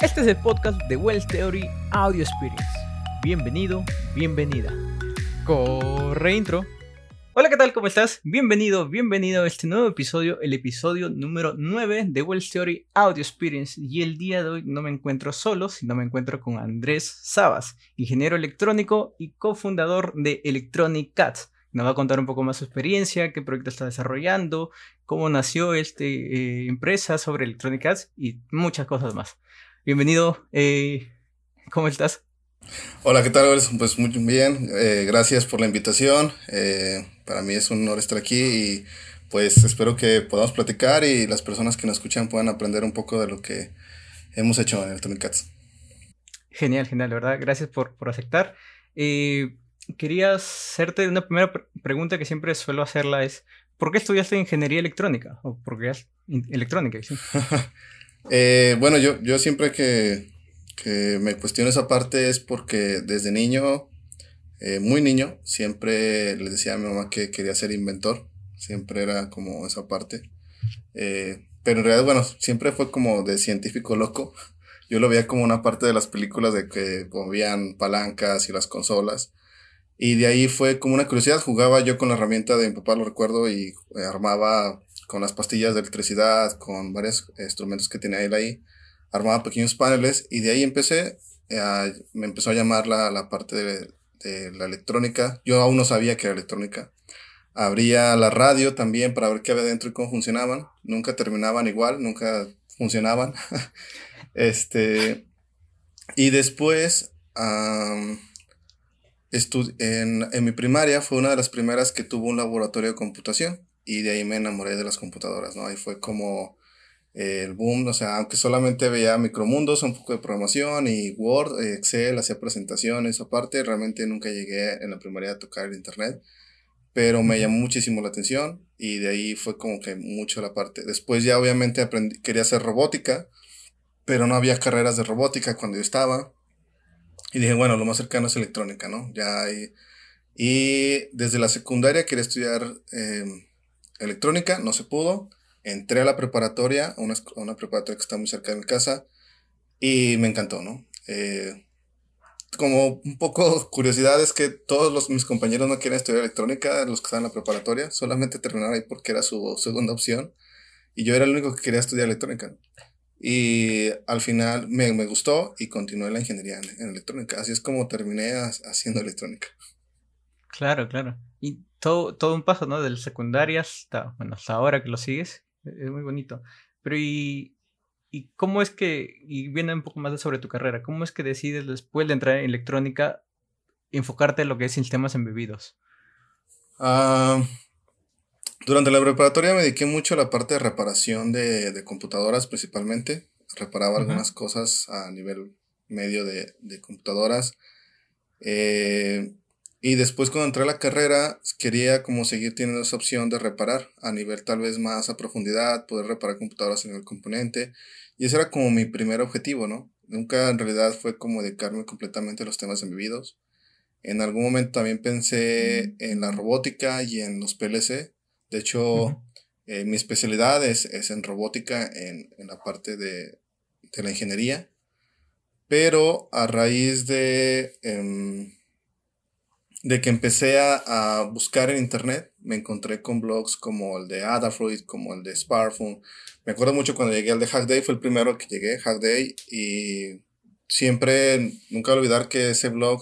Este es el podcast de Wells Theory Audio Experience. Bienvenido, bienvenida. Corre intro. Hola, ¿qué tal? ¿Cómo estás? Bienvenido, bienvenido a este nuevo episodio, el episodio número 9 de Wells Theory Audio Experience. Y el día de hoy no me encuentro solo, sino me encuentro con Andrés Sabas, ingeniero electrónico y cofundador de Electronic Cats. Nos va a contar un poco más su experiencia, qué proyecto está desarrollando, cómo nació esta eh, empresa sobre Electronic Cats y muchas cosas más. Bienvenido, eh, ¿cómo estás? Hola, ¿qué tal? Pues muy bien, eh, gracias por la invitación. Eh, para mí es un honor estar aquí y pues espero que podamos platicar y las personas que nos escuchan puedan aprender un poco de lo que hemos hecho en Electronic Cats. Genial, genial, verdad. Gracias por, por aceptar. quería hacerte una primera pregunta que siempre suelo hacerla es, ¿por qué estudiaste ingeniería electrónica? ¿O por qué electrónica? ¿sí? Eh, bueno, yo, yo siempre que, que, me cuestiono esa parte es porque desde niño, eh, muy niño, siempre le decía a mi mamá que quería ser inventor. Siempre era como esa parte. Eh, pero en realidad, bueno, siempre fue como de científico loco. Yo lo veía como una parte de las películas de que movían palancas y las consolas. Y de ahí fue como una curiosidad. Jugaba yo con la herramienta de mi papá, lo recuerdo, y armaba con las pastillas de electricidad, con varios instrumentos que tenía él ahí, armaba pequeños paneles y de ahí empecé, eh, me empezó a llamar la, la parte de, la electrónica. Yo aún no sabía que era electrónica. Abría la radio también para ver qué había dentro y cómo funcionaban. Nunca terminaban igual, nunca funcionaban. este, y después, en, en mi primaria fue una de las primeras que tuvo un laboratorio de computación y de ahí me enamoré de las computadoras, ¿no? Ahí fue como eh, el boom, o sea, aunque solamente veía Micromundos, un poco de programación y Word, eh, Excel, hacía presentaciones aparte, realmente nunca llegué en la primaria a tocar el Internet, pero me llamó muchísimo la atención y de ahí fue como que mucho la parte. Después ya obviamente aprendí, quería hacer robótica, pero no había carreras de robótica cuando yo estaba. Y dije, bueno, lo más cercano es electrónica, ¿no? Ya hay... Y desde la secundaria quería estudiar... Eh, electrónica, no se pudo. Entré a la preparatoria, una, una, preparatoria que está muy cerca de mi casa, y me encantó, ¿no? Eh, como un poco curiosidad es que todos los, mis compañeros no quieren estudiar electrónica, los que están en la preparatoria, solamente terminaron ahí porque era su segunda opción, y yo era el único que quería estudiar electrónica. Y al final me, me gustó y continué la ingeniería en, en, electrónica. Así es como terminé haciendo electrónica. Claro, claro. Y todo, todo un paso, ¿no? Del secundaria hasta, bueno, hasta ahora que lo sigues, e, es muy bonito. Pero y, y cómo es que, y viene un poco más sobre tu carrera, ¿cómo es que decides después de entrar en electrónica enfocarte en lo que es sistemas embebidos? Uh, durante la preparatoria me dediqué mucho a la parte de reparación de, de computadoras principalmente. Reparaba uh -huh. algunas cosas a nivel medio de, de computadoras. Eh, y después cuando entré a la carrera, quería como seguir teniendo esa opción de reparar a nivel tal vez más a profundidad, poder reparar computadoras a nivel componente. Y ese era como mi primer objetivo, ¿no? Nunca en realidad fue como dedicarme completamente a los temas embebidos. En algún momento también pensé en la robótica y en los PLC. De hecho, uh -huh. eh, mi especialidad es, es en robótica en, en la parte de, de, la ingeniería. Pero a raíz de... Eh, de que empecé a, a, buscar en internet, me encontré con blogs como el de Adafruit, como el de Sparfun. Me acuerdo mucho cuando llegué al de Hackday, fue el primero que llegué, Hackday, y siempre, nunca olvidar que ese blog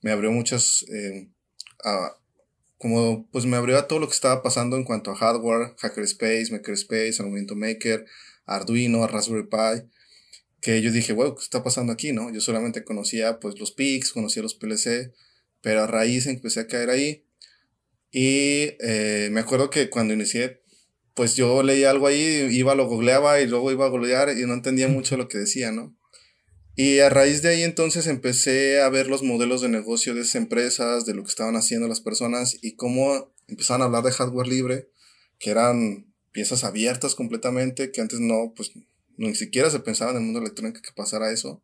me abrió muchas, eh, a, como, pues me abrió a todo lo que estaba pasando en cuanto a hardware, Hackerspace, Makerspace, al momento Maker, Arduino, Raspberry Pi, que yo dije, wow, ¿qué está pasando aquí, no? Yo solamente conocía, pues, los PICs, conocía los PLC, pero a raíz empecé a caer ahí. Y eh, me acuerdo que cuando inicié, pues yo leía algo ahí, iba, lo googleaba y luego iba a googlear y no entendía mucho lo que decía, ¿no? Y a raíz de ahí entonces empecé a ver los modelos de negocio de esas empresas, de lo que estaban haciendo las personas y cómo empezaban a hablar de hardware libre, que eran piezas abiertas completamente, que antes no, pues ni siquiera se pensaba en el mundo electrónico que pasara eso.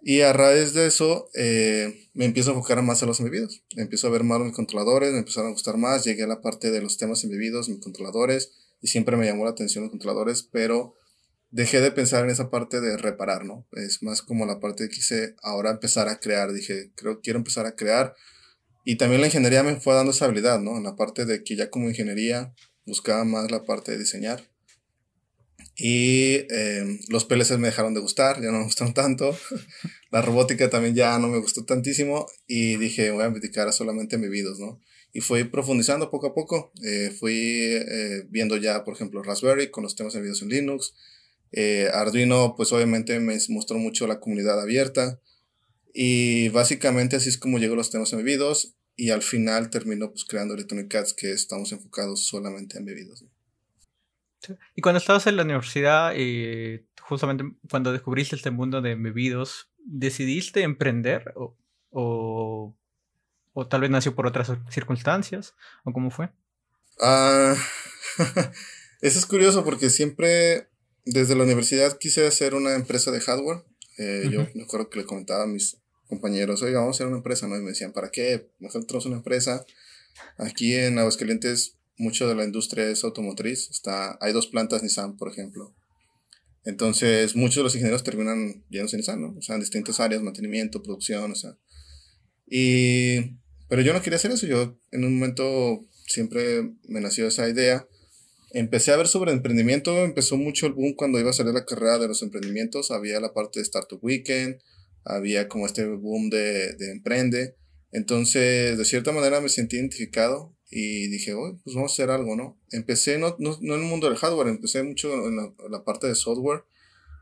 Y a raíz de eso, eh, me empiezo a enfocar más a los embebidos. Empiezo a ver más mis controladores, me empezaron a gustar más. Llegué a la parte de los temas embebidos, mis controladores, y siempre me llamó la atención los controladores, pero dejé de pensar en esa parte de reparar, ¿no? Es más como la parte que quise ahora empezar a crear. Dije, creo quiero empezar a crear. Y también la ingeniería me fue dando esa habilidad, ¿no? En la parte de que ya como ingeniería buscaba más la parte de diseñar. Y eh, los PLCs me dejaron de gustar, ya no me gustaron tanto. la robótica también ya no me gustó tantísimo. Y dije, voy a dedicar a solamente embebidos, ¿no? Y fui profundizando poco a poco. Eh, fui eh, viendo ya, por ejemplo, Raspberry con los temas embebidos en Linux. Arduino, pues obviamente me mostró mucho la comunidad abierta. Y básicamente así es como llegó los temas embebidos. Y al final terminó pues creando Electronic Cats, que estamos enfocados solamente en bebidos. Y cuando estabas en la universidad, eh, justamente cuando descubriste este mundo de bebidos, ¿decidiste emprender o, o, tal vez nació por otras circunstancias? ¿O cómo fue? Ah, eso es curioso porque siempre desde la universidad quise hacer una empresa de hardware. Eh, yo me acuerdo que le comentaba a mis compañeros, oiga, vamos a hacer una empresa, ¿no? Y me decían, ¿para qué? Nosotros una empresa. Aquí en Aguascalientes mucho de la industria es automotriz. Está, hay dos plantas Nissan, por ejemplo. Entonces, muchos de los ingenieros terminan yéndose a Nissan, ¿no? O sea, en distintas áreas, mantenimiento, producción, o sea. Y, pero yo no quería hacer eso. Yo, en un momento, siempre me nació esa idea. Empecé a ver sobre emprendimiento. Empezó mucho el boom cuando iba a salir la carrera de los emprendimientos. Había la parte de Startup Weekend. Había como este boom de, de emprende. Entonces, de cierta manera me sentí identificado y dije, pues vamos a hacer algo, ¿no? Empecé no, no, no en el mundo del hardware, empecé mucho en la, parte de software.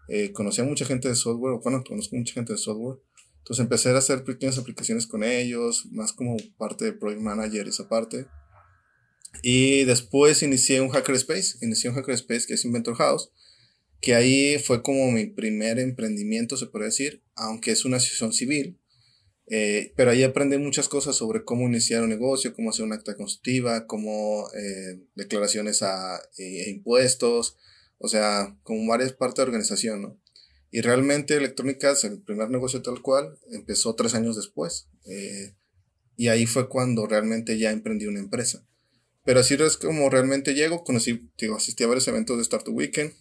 Eh, conocí a mucha gente de software, bueno, conozco mucha gente de software. Entonces empecé a hacer pequeñas aplicaciones con ellos, más como parte de Project Manager, esa parte. Y después inicié un Hackerspace, inicié un Hackerspace que es Inventor House, que ahí fue como mi primer emprendimiento, se puede decir, aunque es una asociación civil. Eh, pero ahí aprendí muchas cosas sobre cómo iniciar un negocio, cómo hacer una acta constitutiva, cómo eh, declaraciones a eh, impuestos, o sea, como varias partes de organización, ¿no? Y realmente Electrónicas, el primer negocio tal cual, empezó tres años después. y ahí fue cuando realmente ya emprendí una empresa. Pero así es como realmente llego, conocí, digo, asistí a varios eventos de Startup Weekend,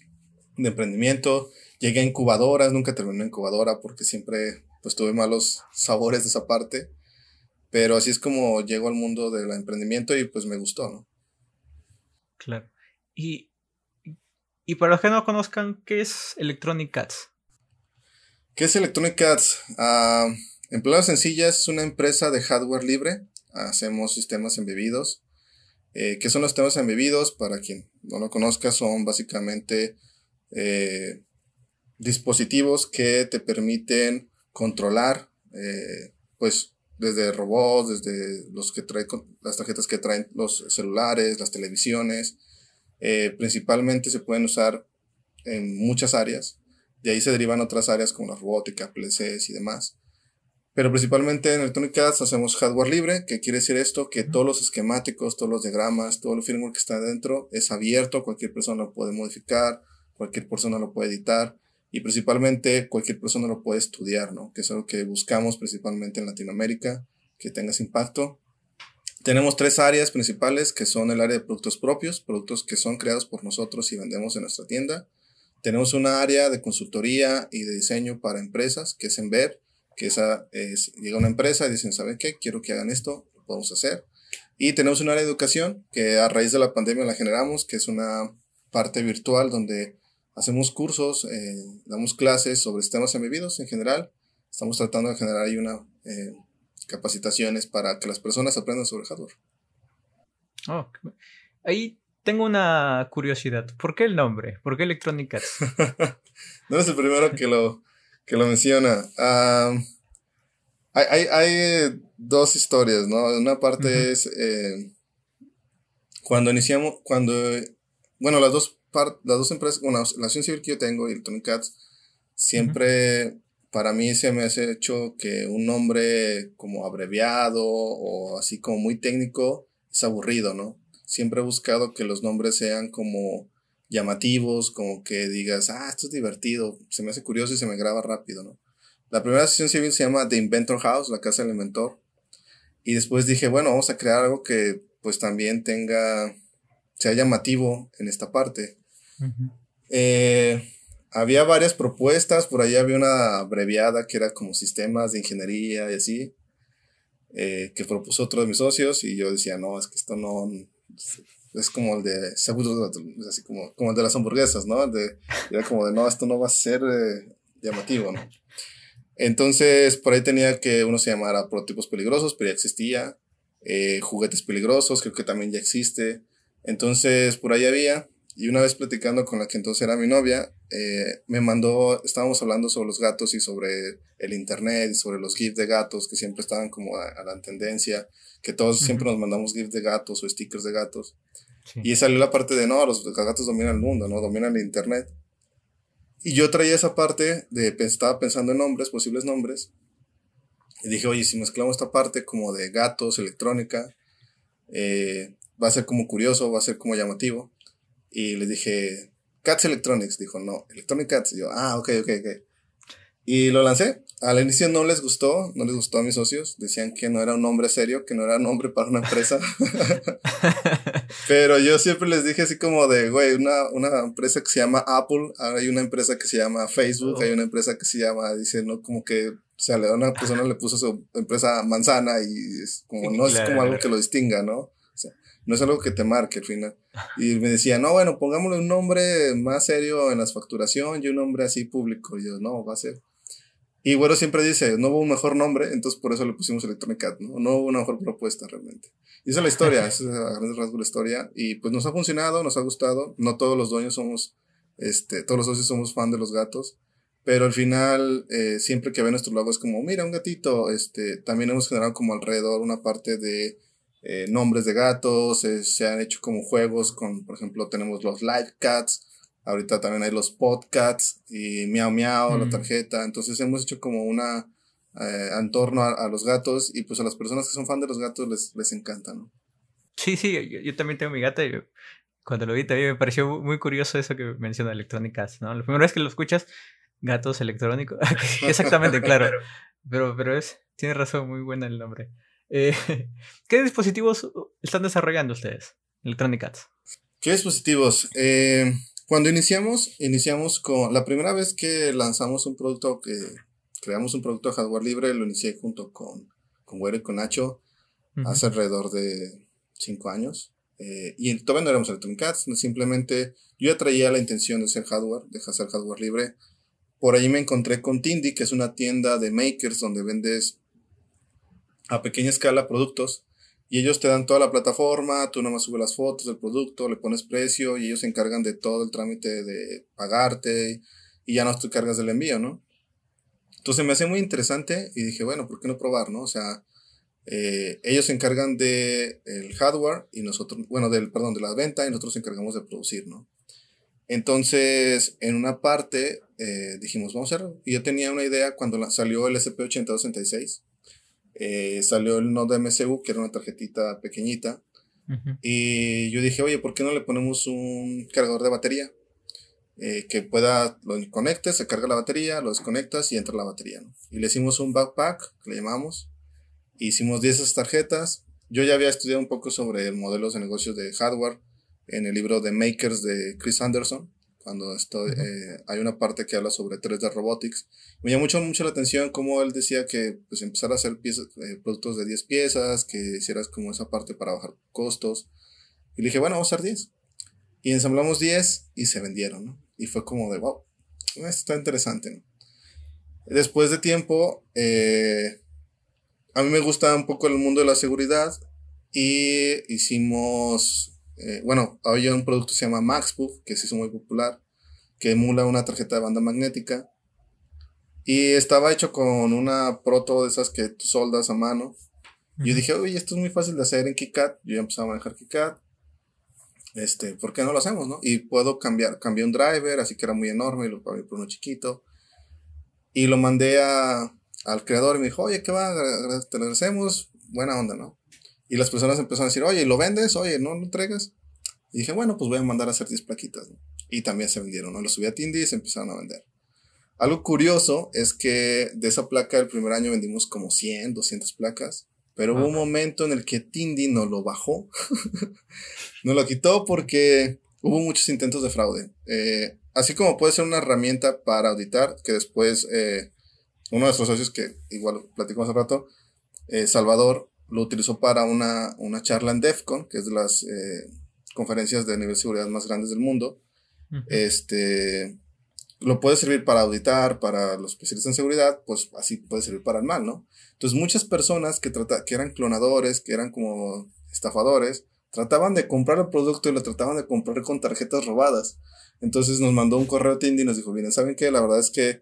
de emprendimiento, llegué a incubadoras, nunca terminé en incubadora porque siempre pues tuve malos sabores de esa parte. Pero así es como llego al mundo del emprendimiento y pues me gustó, ¿no? Claro. Y, y para los que no conozcan, ¿qué es Electronic Cats? ¿Qué es Electronic Cats? Uh, en palabras sencillas, es una empresa de hardware libre. Hacemos sistemas embebidos. Eh, ¿Qué son los sistemas embebidos? Para quien no lo conozca, son básicamente eh, dispositivos que te permiten controlar, eh, pues desde robots, desde los que traen las tarjetas que traen los celulares, las televisiones, eh, principalmente se pueden usar en muchas áreas. De ahí se derivan otras áreas como la robótica, PLCs y demás. Pero principalmente en Electronic Arts hacemos hardware libre, que quiere decir esto, que todos los esquemáticos, todos los diagramas, todo el firmware que está dentro es abierto, cualquier persona lo puede modificar, cualquier persona lo puede editar y principalmente cualquier persona lo puede estudiar, ¿no? Que es algo que buscamos principalmente en Latinoamérica, que tenga ese impacto. Tenemos tres áreas principales que son el área de productos propios, productos que son creados por nosotros y vendemos en nuestra tienda. Tenemos una área de consultoría y de diseño para empresas, que es en ver, que esa es, llega una empresa y dicen, ¿saben qué? Quiero que hagan esto, lo podemos hacer. Y tenemos un área de educación, que a raíz de la pandemia la generamos, que es una parte virtual donde hacemos cursos, eh, damos clases sobre sistemas embebidos en general. Estamos tratando de generar ahí una eh, capacitaciones para que las personas aprendan sobre hardware. Oh, ahí tengo una curiosidad. ¿Por qué el nombre? ¿Por qué Electronic Arts? no es el primero que lo, que lo menciona. hay, hay, dos historias, ¿no? Una parte es eh, cuando iniciamos, cuando, bueno, las dos las dos empresas, bueno, la acción civil que yo tengo y el Tony Cats, siempre para mí se me ha hecho que un nombre como abreviado o así como muy técnico es aburrido, ¿no? Siempre he buscado que los nombres sean como llamativos, como que digas, ah, esto es divertido, se me hace curioso y se me graba rápido, ¿no? La primera acción civil se llama The Inventor House, la casa del inventor. Y después dije, bueno, vamos a crear algo que pues también tenga, sea llamativo en esta parte. Eh, había varias propuestas, por ahí había una abreviada que era como sistemas de ingeniería y así, eh, que propuso otro de mis socios y yo decía, no, es que esto no, es como el de así como, como el de las hamburguesas, ¿no? De, era como de, no, esto no va a ser eh, llamativo, ¿no? Entonces, por ahí tenía que uno se llamara prototipos peligrosos, pero ya existía. Eh, juguetes peligrosos, creo que también ya existe. Entonces, por ahí había. Y una vez platicando con la que entonces era mi novia, eh, me mandó, estábamos hablando sobre los gatos y sobre el internet y sobre los GIFs de gatos que siempre estaban como a, la tendencia, que todos siempre nos mandamos GIFs de gatos o stickers de gatos. Y salió la parte de, no, los gatos dominan el mundo, ¿no? Dominan el internet. Y yo traía esa parte de, estaba pensando en nombres, posibles nombres. Y dije, oye, si mezclamos esta parte como de gatos, electrónica, eh, va a ser como curioso, va a ser como llamativo. Y le dije, Cats Electronics. Dijo, no, Electronic Cats. Y yo, ah, ok, ok, ok. Y lo lancé. Al inicio no les gustó, no les gustó a mis socios. Decían que no era un nombre serio, que no era un nombre para una empresa. Pero yo siempre les dije así como de, güey, una, una empresa que se llama Apple, ahora hay una empresa que se llama Facebook, hay una empresa que se llama, dice, ¿no? Como que, o sea, a una persona le puso su empresa manzana y es como, no es como algo que lo distinga, ¿no? No es algo que te marque al final. Y me decía, no, bueno, pongámosle un nombre más serio en las facturación y un nombre así público. Y yo, no, va a ser. Y bueno, siempre dice, no hubo un mejor nombre, entonces por eso le pusimos Electronic Cat, ¿no? No hubo una mejor propuesta realmente. Y esa es la historia, esa es a grandes rasgos la historia. Y pues nos ha funcionado, nos ha gustado. No todos los dueños somos, este, todos los socios somos fan de los gatos. Pero al final, eh, siempre que ve nuestro logo es como, mira, un gatito. Este, también hemos generado como alrededor una parte de eh, nombres de gatos, eh, se han hecho como juegos con, por ejemplo, tenemos los Live Cats, ahorita también hay los Podcats y Miau Miau, la mm. tarjeta, entonces hemos hecho como una eh, en torno a, los gatos y pues a las personas que son fan de los gatos les, les encanta, ¿no? Sí, sí, yo, también tengo mi gata y cuando lo vi también me pareció muy curioso eso que menciona electrónicas, ¿no? La primera vez que lo escuchas, gatos electrónicos, exactamente, claro, pero, pero es, tiene razón, muy buena el nombre. Eh, ¿Qué dispositivos están desarrollando ustedes, Electronic Arts? ¿Qué dispositivos? Eh, cuando iniciamos, iniciamos con la primera vez que lanzamos un producto, que creamos un producto de hardware libre, lo inicié junto con, con y con Nacho hace alrededor de cinco años. Eh, y todavía no éramos Electronic Arts, simplemente yo ya traía la intención de ser hardware, de hacer hardware libre. Por ahí me encontré con Tindy, que es una tienda de makers donde vendes a pequeña escala productos y ellos te dan toda la plataforma, tú nomás subes las fotos del producto, le pones precio y ellos se encargan de todo el trámite de pagarte y ya no te cargas del envío, ¿no? Entonces me hace muy interesante y dije, bueno, ¿por qué no probar, no? O sea, eh, ellos se encargan de el hardware y nosotros, bueno, del, perdón, de la venta y nosotros nos encargamos de producir, ¿no? Entonces, en una parte eh, dijimos, vamos a hacerlo. Y yo tenía una idea cuando salió el SP8266 eh, salió el Node MCU, que era una tarjetita pequeñita. Y yo dije, oye, ¿por qué no le ponemos un cargador de batería? Eh, que pueda, lo conectes, se carga la batería, lo desconectas y entra la batería. Y le hicimos un backpack, que le llamamos. Hicimos 10 tarjetas. Yo ya había estudiado un poco sobre modelos de negocios de hardware en el libro de Makers de Chris Anderson cuando estoy, eh, hay una parte que habla sobre 3D Robotics. Me llamó mucho, mucho la atención cómo él decía que pues empezar a hacer piezas, eh, productos de 10 piezas, que hicieras como esa parte para bajar costos. Y le dije, bueno, vamos a hacer 10. Y ensamblamos 10 y se vendieron, ¿no? Y fue como de, wow, esto está interesante, ¿no? Después de tiempo, eh, a mí me gusta un poco el mundo de la seguridad y hicimos eh, bueno, había un producto que se llama MaxPoof, que se hizo muy popular, que emula una tarjeta de banda magnética. Y estaba hecho con una proto de esas que tú soldas a mano. Yo dije, oye, esto es muy fácil de hacer en KiCad. Yo ya empezaba a manejar KiCad. Este, ¿por qué no lo hacemos, no? Y puedo cambiar, cambié un driver, así que era muy enorme, y lo cambié por uno chiquito. Y lo mandé a, al creador y me dijo, oye, ¿qué va? Te lo agradecemos, buena onda, ¿no? Y las personas empezaron a decir, oye, ¿lo vendes? Oye, ¿no lo entregas? Y dije, bueno, pues voy a mandar a hacer 10 plaquitas. Y también se vendieron, ¿no? Lo subí a Tindy y se empezaron a vender. Algo curioso es que de esa placa el primer año vendimos como 100, 200 placas. Pero hubo un momento en el que Tindy nos lo bajó. nos lo quitó porque hubo muchos intentos de fraude. Eh, así como puede ser una herramienta para auditar, que después eh, uno de nuestros socios, que igual platicamos hace rato, eh, Salvador, lo utilizó para una, una charla en DEFCON, que es de las eh, conferencias de nivel de seguridad más grandes del mundo. Este lo puede servir para auditar, para los especialistas en seguridad, pues así puede servir para el mal, ¿no? Entonces muchas personas que, trata, que eran clonadores, que eran como estafadores, trataban de comprar el producto y lo trataban de comprar con tarjetas robadas. Entonces nos mandó un correo a Tindy y nos dijo, miren, ¿saben qué? La verdad es que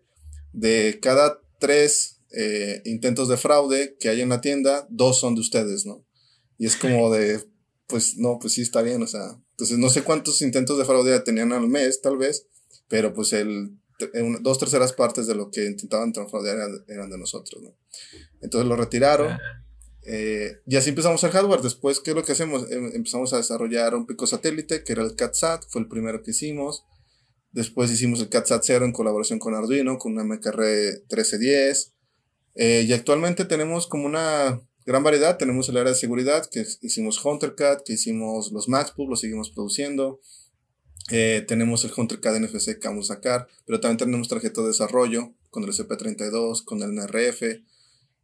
de cada tres eh, intentos de fraude que hay en la tienda, dos son de ustedes, ¿no? Y es como de, pues no, pues sí está bien, o sea, entonces no sé cuántos intentos de fraude tenían al mes, tal vez, pero pues el, dos terceras partes de lo que intentaban fraudear eran, eran, de nosotros, ¿no? Entonces lo retiraron. Eh, y así empezamos el hardware. Después, ¿qué es lo que hacemos? Em, empezamos a desarrollar un pico satélite, que era el CatSat, fue el primero que hicimos. Después hicimos el CatSat 0 en colaboración con Arduino, con una MKR 1310. Eh, y actualmente tenemos como una gran variedad. Tenemos el área de seguridad, que hicimos HunterCat, que hicimos los MaxPub, lo seguimos produciendo. Eh, tenemos el HunterCat NFC que vamos a sacar, pero también tenemos tarjeta de desarrollo con el CP32, con el NRF.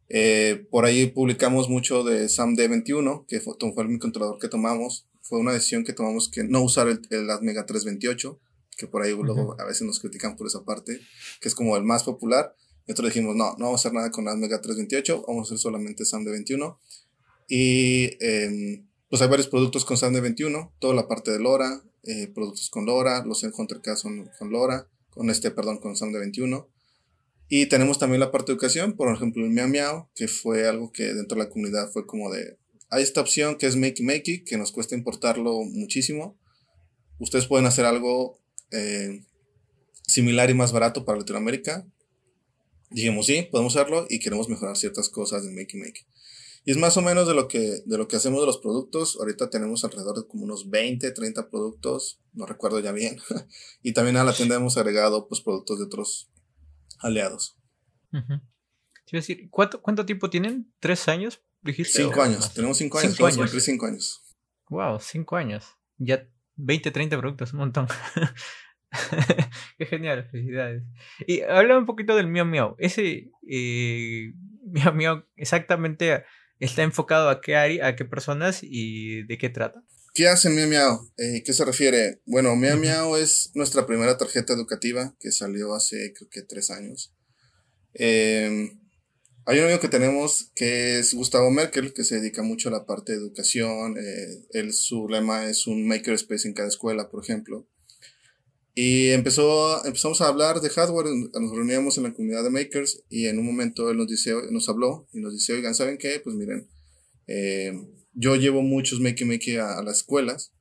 Eh, por ahí publicamos mucho de SAMD21, que fue, fue el controlador que tomamos. Fue una decisión que tomamos que no usar el, el Atmega 328, que por ahí luego a veces nos critican por esa parte, que es como el más popular. Nosotros dijimos, no, no vamos a hacer nada con Atmega 328, vamos a hacer solamente SAMD21. Y em, pues hay varios productos con SAMD21, toda la parte de LoRa, eh, productos con LoRa, los K son con LoRa, con este, perdón, con SAMD21. Y tenemos también la parte de educación, por ejemplo, el Miao Miao, que fue algo que dentro de la comunidad fue como de, hay esta opción que es Makey Makey, que nos cuesta importarlo muchísimo. Ustedes pueden hacer algo eh, similar y más barato para Latinoamérica. Dijimos, sí, podemos hacerlo y queremos mejorar ciertas cosas de Makey Makey. Y es más o menos de lo que, de lo que hacemos de los productos. Ahorita tenemos alrededor de como unos 20, 30 productos, no recuerdo ya bien. y también a la tienda hemos agregado pues, productos de otros aliados. decir, ¿cuánto, ¿cuánto tiempo tienen? ¿Tres años? Dijiste, cinco años, tenemos cinco años, cinco años. cinco años. Wow, cinco años. Ya 20, 30 productos, un montón. Qué genial, felicidades. Y habla un poquito del Miau Miau. Ese eh, Miau Miau exactamente está enfocado a qué área, a qué personas y de qué trata. ¿Qué hace Miau Miau? Eh, ¿Qué se refiere? Bueno, Miau Miau es nuestra primera tarjeta educativa que salió hace creo que tres años. Em, hay un amigo que tenemos que es Gustavo Merkel, que se dedica mucho a la parte de educación. Eh, su lema es un makerspace en cada escuela, por ejemplo. Y empezó, empezamos a hablar de hardware, nos reuníamos en la comunidad de makers y en un momento él nos, dice, nos habló y nos dice, oigan, ¿saben qué? Pues miren, eh, yo llevo muchos Make Make a, a, las escuelas,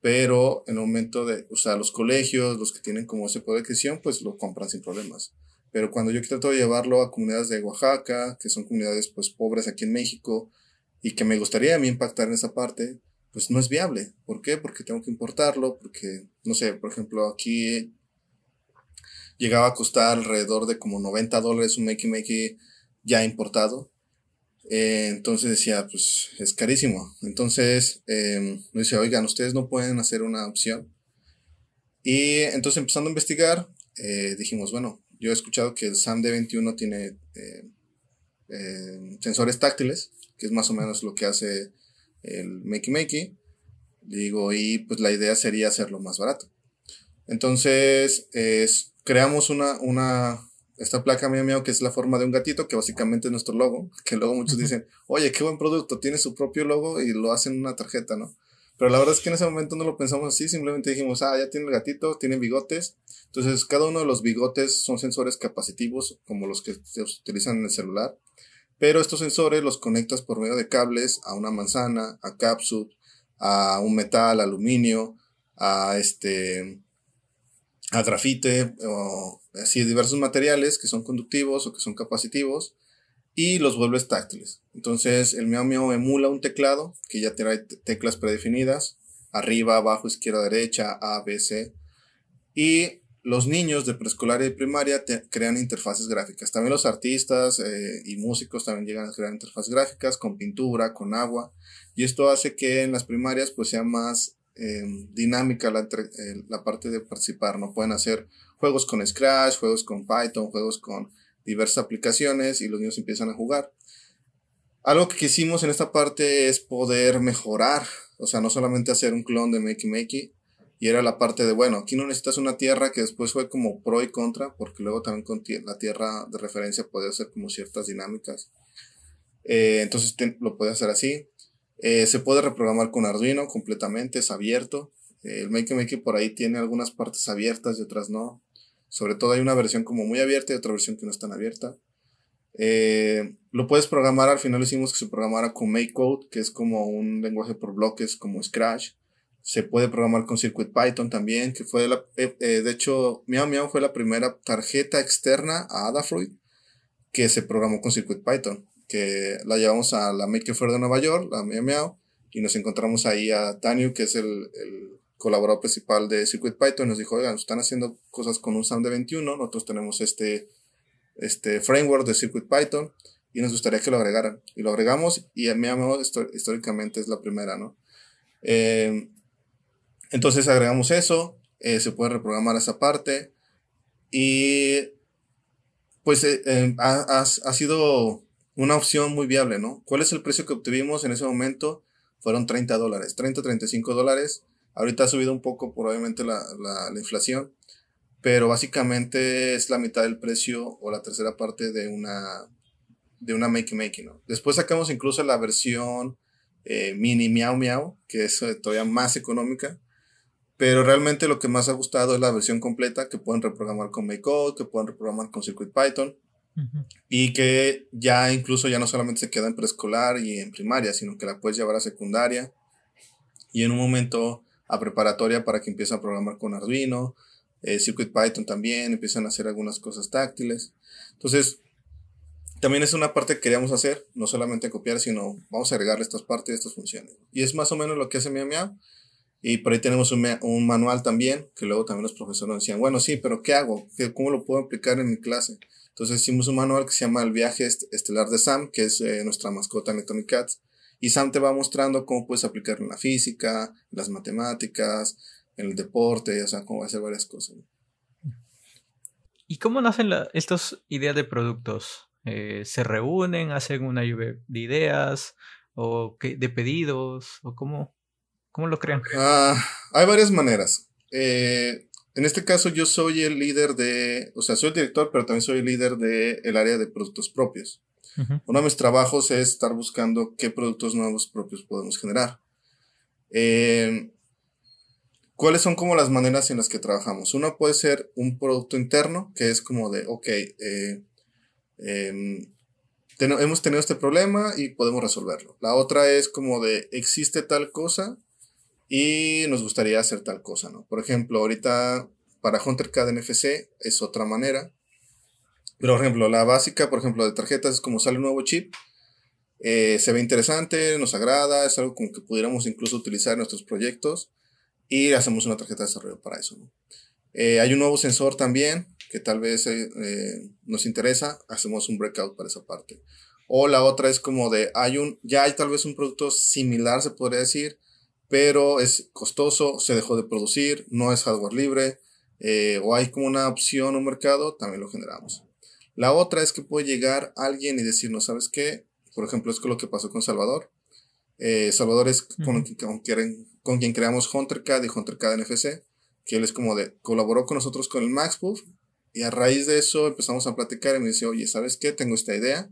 pero en el momento de, o sea, los colegios, los que tienen como ese poder de adquisición, pues lo compran sin problemas. Pero cuando yo trato de llevarlo a comunidades de Oaxaca, que son comunidades pues pobres aquí en México, y que me gustaría a mí impactar en esa parte, pues no es viable. ¿Por qué? Porque tengo que importarlo, porque, no sé, por ejemplo, aquí llegaba a costar alrededor de como 90 dólares un Make Make ya importado. Eh, entonces decía, pues es carísimo. Entonces eh, me decía, oigan, ustedes no pueden hacer una opción. Y entonces empezando a investigar, eh, dijimos, bueno, yo he escuchado que el SAM-D21 tiene eh, eh, sensores táctiles, que es más o menos lo que hace el Makey Makey. Digo, y pues la idea sería hacerlo más barato. Entonces, creamos una, una, esta placa Miau Miau que es la forma de un gatito, que básicamente es nuestro logo, que luego muchos dicen, oye, qué buen producto, tiene su propio logo y lo hacen en una tarjeta, ¿no? Pero la verdad es que en ese momento no lo pensamos así, simplemente dijimos, ah, ya tiene el gatito, tiene bigotes. Entonces, cada uno de los bigotes son sensores capacitivos, como los que se utilizan en el celular. Pero estos sensores los conectas por medio de cables a una manzana, a cápsula, a un metal, aluminio, a este, a grafite, o así diversos materiales que son conductivos o que son capacitivos y los vuelves táctiles. Entonces el Miao Miao emula un teclado que ya trae teclas predefinidas, arriba, abajo, izquierda, derecha, A, B, C. Y los niños de preescolar y primaria crean interfaces gráficas. También los artistas eh, y músicos también llegan a crear interfaces gráficas con pintura, con agua. Y esto hace que en las primarias pues sea más em, dinámica la, la, parte de participar, ¿no? Pueden hacer juegos con Scratch, juegos con Python, juegos con diversas aplicaciones y los niños empiezan a jugar. Algo que quisimos en esta parte es poder mejorar, o sea, no solamente hacer un clon de Makey Makey, y era la parte de, bueno, aquí no necesitas una tierra que después fue como pro y contra, porque luego también con la tierra de referencia puede hacer como ciertas dinámicas. Eh, entonces lo puede hacer así. Eh, se puede reprogramar con Arduino completamente, es abierto. Eh, el Makey por ahí tiene algunas partes abiertas y otras no. Sobre todo hay una versión como muy abierta y otra versión que no es tan abierta. lo puedes programar, al final hicimos que se programara con MakeCode, que es como un lenguaje por bloques como Scratch. Se puede programar con Circuit Python también, que fue la, de hecho, Miao Miao fue la primera tarjeta externa a Adafruit que se programó con Circuit Python que la llevamos a la Maker Fair de Nueva York, la Miao Miao, y nos encontramos ahí a Daniel, que es el, el colaborador principal de Circuit Python, y nos dijo, oigan, están haciendo cosas con un SAM de 21, nosotros tenemos este, este framework de Circuit Python, y nos gustaría que lo agregaran. Y lo agregamos, y a Miao históricamente es la primera, ¿no? Eh, entonces agregamos eso, eh, se puede reprogramar esa parte, y pues eh, ha, ha sido una opción muy viable, ¿no? ¿Cuál es el precio que obtuvimos en ese momento? Fueron 30 dólares, 30, 35 dólares. Ahorita ha subido un poco probablemente la, la, la, inflación, pero básicamente es la mitad del precio o la tercera parte de una, de una Makey Makey, ¿no? Después sacamos incluso la versión eh, mini Miau Miau, que es eh, todavía más económica, pero realmente lo que más ha gustado es la versión completa que pueden reprogramar con MakeCode, que pueden reprogramar con Circuit Python y que ya incluso ya no solamente se queda en preescolar y en primaria, sino que la puedes llevar a secundaria y en un momento a preparatoria para que empiecen a programar con Arduino, eh, Circuit Python también, empiezan a hacer algunas cosas táctiles. Entonces, también es una parte que queríamos hacer, no solamente copiar, sino vamos a agregarle estas partes y estas funciones. Y es más o menos lo que hace Miao. Y por ahí tenemos un, un, manual también, que luego también los profesores decían, bueno, sí, pero ¿qué hago? ¿Cómo lo puedo aplicar en mi clase? Entonces hicimos un manual que se llama El viaje estelar de Sam, que es eh, nuestra mascota Electronic Cats. Y Sam te va mostrando cómo puedes aplicarlo en la física, en las matemáticas, en el deporte, o sea, cómo hacer varias cosas. ¿Y cómo nacen estas ideas de productos? Eh, ¿Se reúnen, hacen una lluvia de ideas o de pedidos? ¿O cómo, cómo lo crean? Ah, hay varias maneras. Eh, en este caso yo soy el líder de, o sea, soy el director, pero también soy el líder del el área de productos propios. Uno de mis trabajos es estar buscando qué productos nuevos propios podemos generar. Eh, ¿Cuáles son como las maneras en las que trabajamos? Uno puede ser un producto interno, que es como de, ok, eh, em, hemos tenido este problema y podemos resolverlo. La otra es como de, existe tal cosa y nos gustaría hacer tal cosa, ¿no? Por ejemplo, ahorita para HunterCAD NFC es otra manera. Pero, por ejemplo, la básica, por ejemplo, de tarjetas es como sale un nuevo chip. Eh, se ve interesante, nos agrada, es algo como que pudiéramos incluso utilizar en nuestros proyectos y hacemos una tarjeta de desarrollo para eso. ¿no? Eh, hay un nuevo sensor también que tal vez eh, nos interesa, hacemos un breakout para esa parte. O la otra es como de, hay un, ya hay tal vez un producto similar, se podría decir, pero es costoso, se dejó de producir, no es hardware libre, eh, o hay como una opción o un mercado, también lo generamos. La otra es que puede llegar alguien y decirnos, ¿sabes qué? Por ejemplo, es lo que pasó con Salvador. Eh, Salvador es con, con, quien creamos HunterCAD y HunterCAD NFC, que él es como de, colaboró con nosotros con el MaxPoof, y a raíz de eso empezamos a platicar y me dice, oye, ¿sabes qué? Tengo esta idea,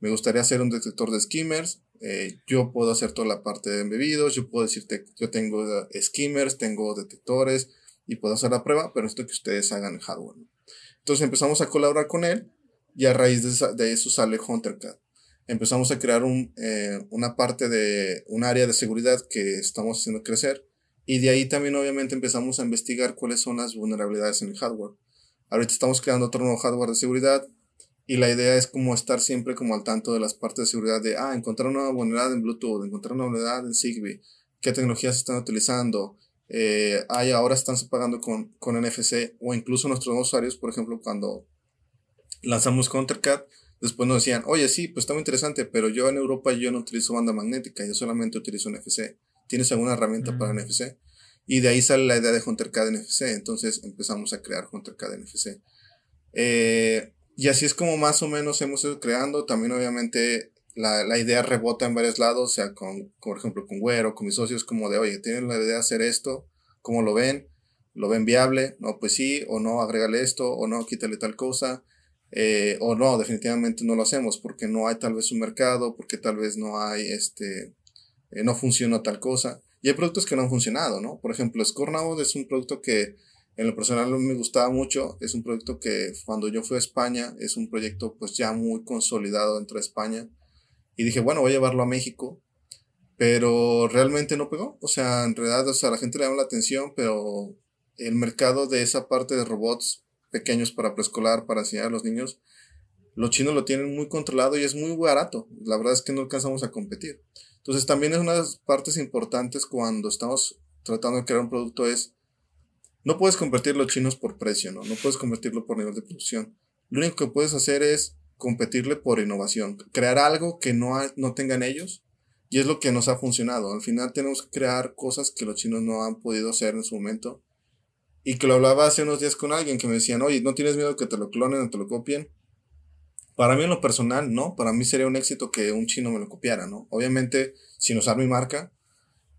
me gustaría hacer un detector de skimmers, eh, yo puedo hacer toda la parte de embebidos, yo puedo decirte, yo tengo skimmers, tengo detectores y puedo hacer la prueba, pero esto que ustedes hagan el hardware. Entonces empezamos a colaborar con él y a raíz de, eso sale HunterCAD. Empezamos a crear eh, una parte de un área de seguridad que estamos haciendo crecer y de ahí también obviamente empezamos a investigar cuáles son las vulnerabilidades en el hardware. Ahorita estamos creando otro nuevo hardware de seguridad y la idea es como estar siempre como al tanto de las partes de seguridad de, ah, encontrar una vulnerabilidad en Bluetooth, encontrar una vulnerabilidad en Zigbee, qué tecnologías están utilizando. Eh, hay, ahora están pagando con, con NFC o incluso nuestros usuarios, por ejemplo, cuando lanzamos CounterCAD, después nos decían, oye, sí, pues está muy interesante, pero yo en Europa yo no utilizo banda magnética, yo solamente utilizo NFC. ¿Tienes alguna herramienta para mm. NFC? Y de ahí sale la idea de HunterCAD NFC. Entonces empezamos a crear HunterCAD NFC. Eh, y así es como más o menos hemos ido creando. También obviamente la, la, idea rebota en varios lados, o sea, con, por ejemplo, con Güero, con mis socios, como de, oye, tienen la idea de hacer esto, ¿cómo lo ven? ¿Lo ven viable? No, pues sí, o no, agrégale esto, o no, quítale tal cosa, eh, o no, definitivamente no lo hacemos porque no hay tal vez un mercado, porque tal vez no hay, este, eh, no funciona tal cosa. Y hay productos que no han funcionado, ¿no? Por ejemplo, Scornaud es un producto que en lo personal me gustaba mucho, es un producto que cuando yo fui a España, es un proyecto pues ya muy consolidado dentro de España, y dije, bueno, voy a llevarlo a México. Pero realmente no pegó. O sea, en realidad, o sea, la gente le llama la atención, pero el mercado de esa parte de robots pequeños para preescolar, para enseñar a los niños, los chinos lo tienen muy controlado y es muy barato. La verdad es que no alcanzamos a competir. Entonces también es una de las partes importantes cuando estamos tratando de crear un producto es, no puedes convertir los chinos por precio, ¿no? No puedes convertirlo por nivel de producción. Lo único que puedes hacer es competirle por innovación, crear algo que no, no tengan ellos. Y es lo que nos ha funcionado. Al final tenemos que crear cosas que los chinos no han podido hacer en su momento. Y que lo hablaba hace unos días con alguien que me decían, oye, ¿no tienes miedo que te lo clonen o te lo copien? Para mí en lo personal, no. Para mí sería un éxito que un chino me lo copiara, ¿no? Obviamente, sin usar mi marca.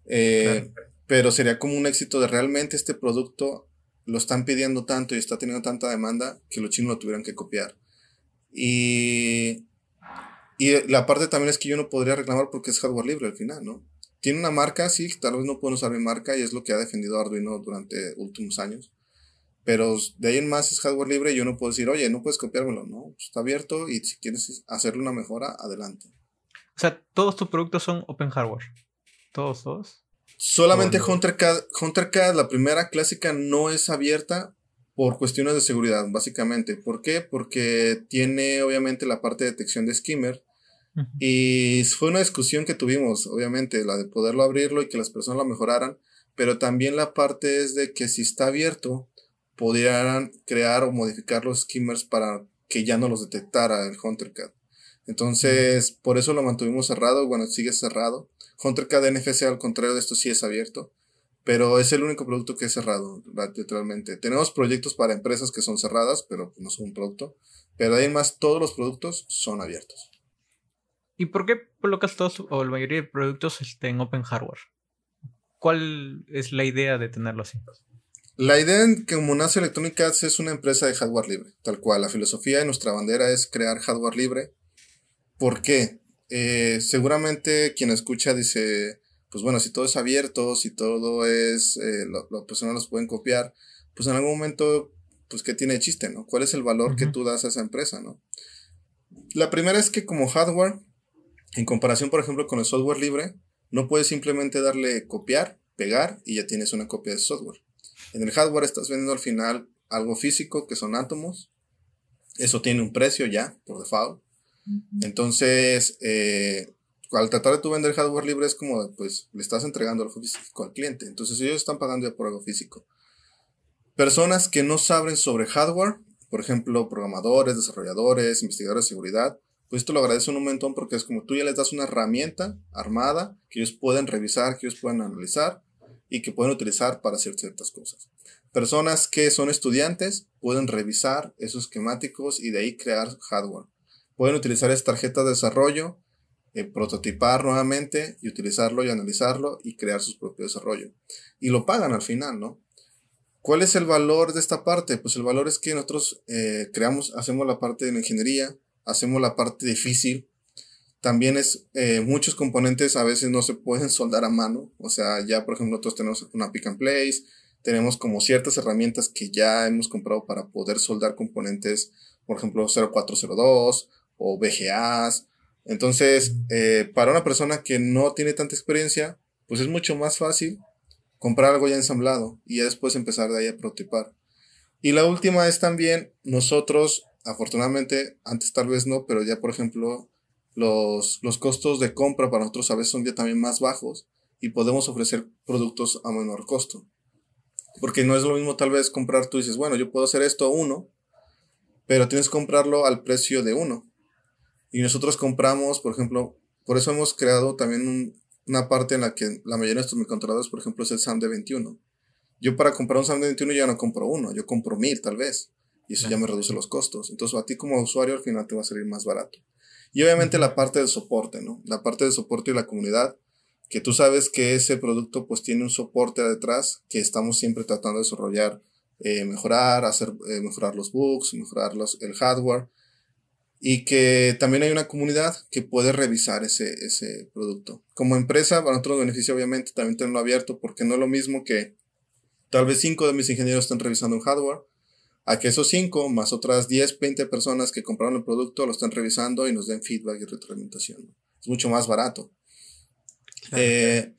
Eh, pero sería como un éxito de realmente este producto lo están pidiendo tanto y está teniendo tanta demanda que los chinos lo tuvieran que copiar. Y, y la parte también es que yo no podría reclamar porque es hardware libre al final, ¿no? Tiene una marca, sí, tal vez no puedo usar mi marca y es lo que ha defendido Arduino durante últimos años. Pero de ahí en más es hardware libre y yo no puedo decir, oye, no puedes copiármelo, no, está abierto y si quieres hacerle una mejora, adelante. O sea, todos tus productos son open hardware. Todos, todos. Solamente HunterCAD, HunterCAD, la primera clásica, no es abierta, por cuestiones de seguridad, básicamente. ¿Por qué? Porque tiene obviamente la parte de detección de skimmer. Y fue una discusión que tuvimos, obviamente, la de poderlo abrirlo y que las personas lo mejoraran. Pero también la parte es de que si está abierto, pudieran crear o modificar los skimmers para que ya no los detectara el HunterCAD. Entonces, por eso lo mantuvimos cerrado. Bueno, sigue cerrado. HunterCAD NFC, al contrario de esto, sí es abierto pero es el único producto que es cerrado, literalmente. Tenemos proyectos para empresas que son cerradas, pero no son un producto. Pero además todos los productos son abiertos. ¿Y por qué colocas todos o la mayoría de productos este, en open hardware? ¿Cuál es la idea de tenerlo así? La idea en que como nace Electronic Arts es una empresa de hardware libre, tal cual. La filosofía de nuestra bandera es crear hardware libre. ¿Por qué? Eh, seguramente quien escucha dice, pues bueno, si todo es abierto, si todo es, eh, las personas los pueden copiar, pues en algún momento, pues qué tiene chiste, ¿no? ¿Cuál es el valor que tú das a esa empresa, ¿no? La primera es que como hardware, en comparación, por ejemplo, con el software libre, no puedes simplemente darle copiar, pegar y ya tienes una copia de software. En el hardware estás vendiendo al final algo físico que son átomos. Eso tiene un precio ya, por default. Entonces, eh, al tratar de tu vender hardware libre es como, pues, le estás entregando algo físico al cliente. Entonces ellos están pagando ya por algo físico. Personas que no saben sobre hardware, por ejemplo, programadores, desarrolladores, investigadores de seguridad, pues esto lo agradecen un montón porque es como tú ya les das una herramienta armada que ellos pueden revisar, que ellos pueden analizar y que pueden utilizar para hacer ciertas cosas. Personas que son estudiantes pueden revisar esos esquemáticos y de ahí crear hardware. Pueden utilizar esta tarjeta de desarrollo eh, prototipar nuevamente y utilizarlo y analizarlo y crear sus propios desarrollo. Y lo pagan al final, ¿no? ¿Cuál es el valor de esta parte? Pues el valor es que nosotros eh, creamos, hacemos la parte de la ingeniería, hacemos la parte difícil. También es, eh, muchos componentes a veces no se pueden soldar a mano. O sea, ya por ejemplo nosotros tenemos una pick and place, tenemos como ciertas herramientas que ya hemos comprado para poder soldar componentes, por ejemplo 0402 o VGAs entonces, eh, para una persona que no tiene tanta experiencia, pues es mucho más fácil comprar algo ya ensamblado y ya después empezar de ahí a prototipar. Y la última es también nosotros, afortunadamente, antes tal vez no, pero ya por ejemplo, los, los costos de compra para nosotros a veces son ya también más bajos y podemos ofrecer productos a menor costo. Porque no es lo mismo tal vez comprar, tú dices, bueno, yo puedo hacer esto a uno, pero tienes que comprarlo al precio de uno. Y nosotros compramos, por ejemplo, por eso hemos creado también una parte en la que la mayoría de nuestros microcontroladores, por ejemplo, es el SAM de 21. Yo para comprar un SAM de 21 ya no compro uno, yo compro mil tal vez. Y eso ya me reduce los costos. Entonces a ti como usuario al final te va a salir más barato. Y obviamente la parte de soporte, ¿no? La parte de soporte y la comunidad, que tú sabes que ese producto pues tiene un soporte detrás que estamos siempre tratando de desarrollar, eh, mejorar, hacer, eh, mejorar los bugs, mejorar los, el hardware y que también hay una comunidad que puede revisar ese, ese producto. Como empresa, para nosotros beneficia obviamente también tenerlo abierto porque no es lo mismo que tal vez cinco de mis ingenieros estén revisando un hardware, a que esos cinco más otras 10, 20 personas que compraron el producto lo estén revisando y nos den feedback y retroalimentación. Es mucho más barato. Eh,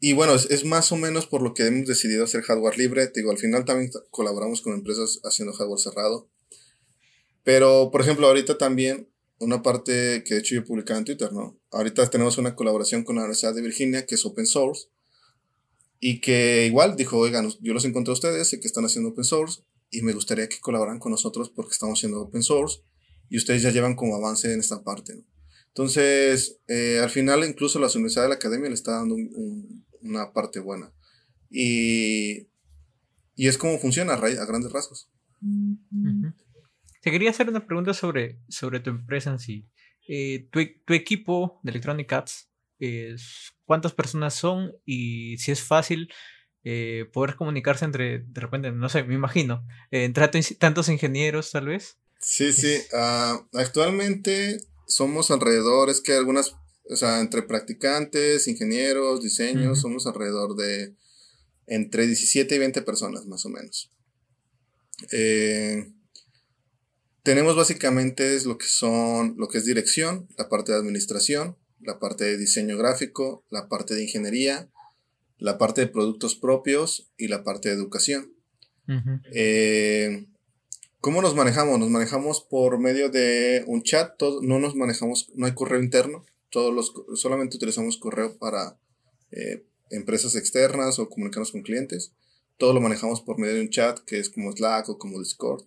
y bueno, es, es, más o menos por lo que hemos decidido hacer hardware libre. Te digo, al final también colaboramos con empresas haciendo hardware cerrado. Pero, por ejemplo, ahorita también, una parte que de hecho yo publicaba en Twitter, ¿no? Ahorita tenemos una colaboración con la Universidad de Virginia, que es open source, y que igual dijo, oigan, yo los encontré a ustedes, sé que están haciendo open source, y me gustaría que colaboraran con nosotros porque estamos haciendo open source, y ustedes ya llevan como avance en esta parte, ¿no? Entonces, eh, al final, incluso la Universidad de la Academia le está dando una parte buena. Y, y es como funciona a, a grandes rasgos. Te quería hacer una pregunta sobre, sobre tu empresa en sí. Eh, tu, equipo de Electronic Arts, ¿cuántas personas son? Y si es fácil eh, poder comunicarse entre, de repente, no sé, me imagino, eh, entre tantos ingenieros tal vez. Sí, sí. Ah, actualmente somos alrededor, es que algunas, o sea, entre practicantes, ingenieros, diseños, somos alrededor de entre 17 y 20 personas más o menos. Eh, tenemos básicamente lo que son, lo que es dirección, la parte de administración, la parte de diseño gráfico, la parte de ingeniería, la parte de productos propios y la parte de educación. Eh, ¿Cómo nos manejamos? Nos manejamos por medio de un chat, no nos manejamos, no hay correo interno, todos los, solamente utilizamos correo para eh, empresas externas o comunicarnos con clientes. Todo lo manejamos por medio de un chat que es como Slack o como Discord.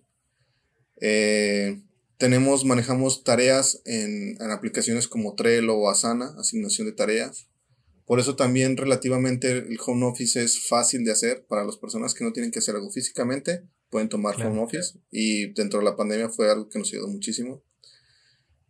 Eh, tenemos, manejamos tareas en, aplicaciones como Trello o Asana, asignación de tareas. Por eso también relativamente el home office es fácil de hacer para las personas que no tienen que hacer algo físicamente, pueden tomar home office y dentro de la pandemia fue algo que nos ayudó muchísimo.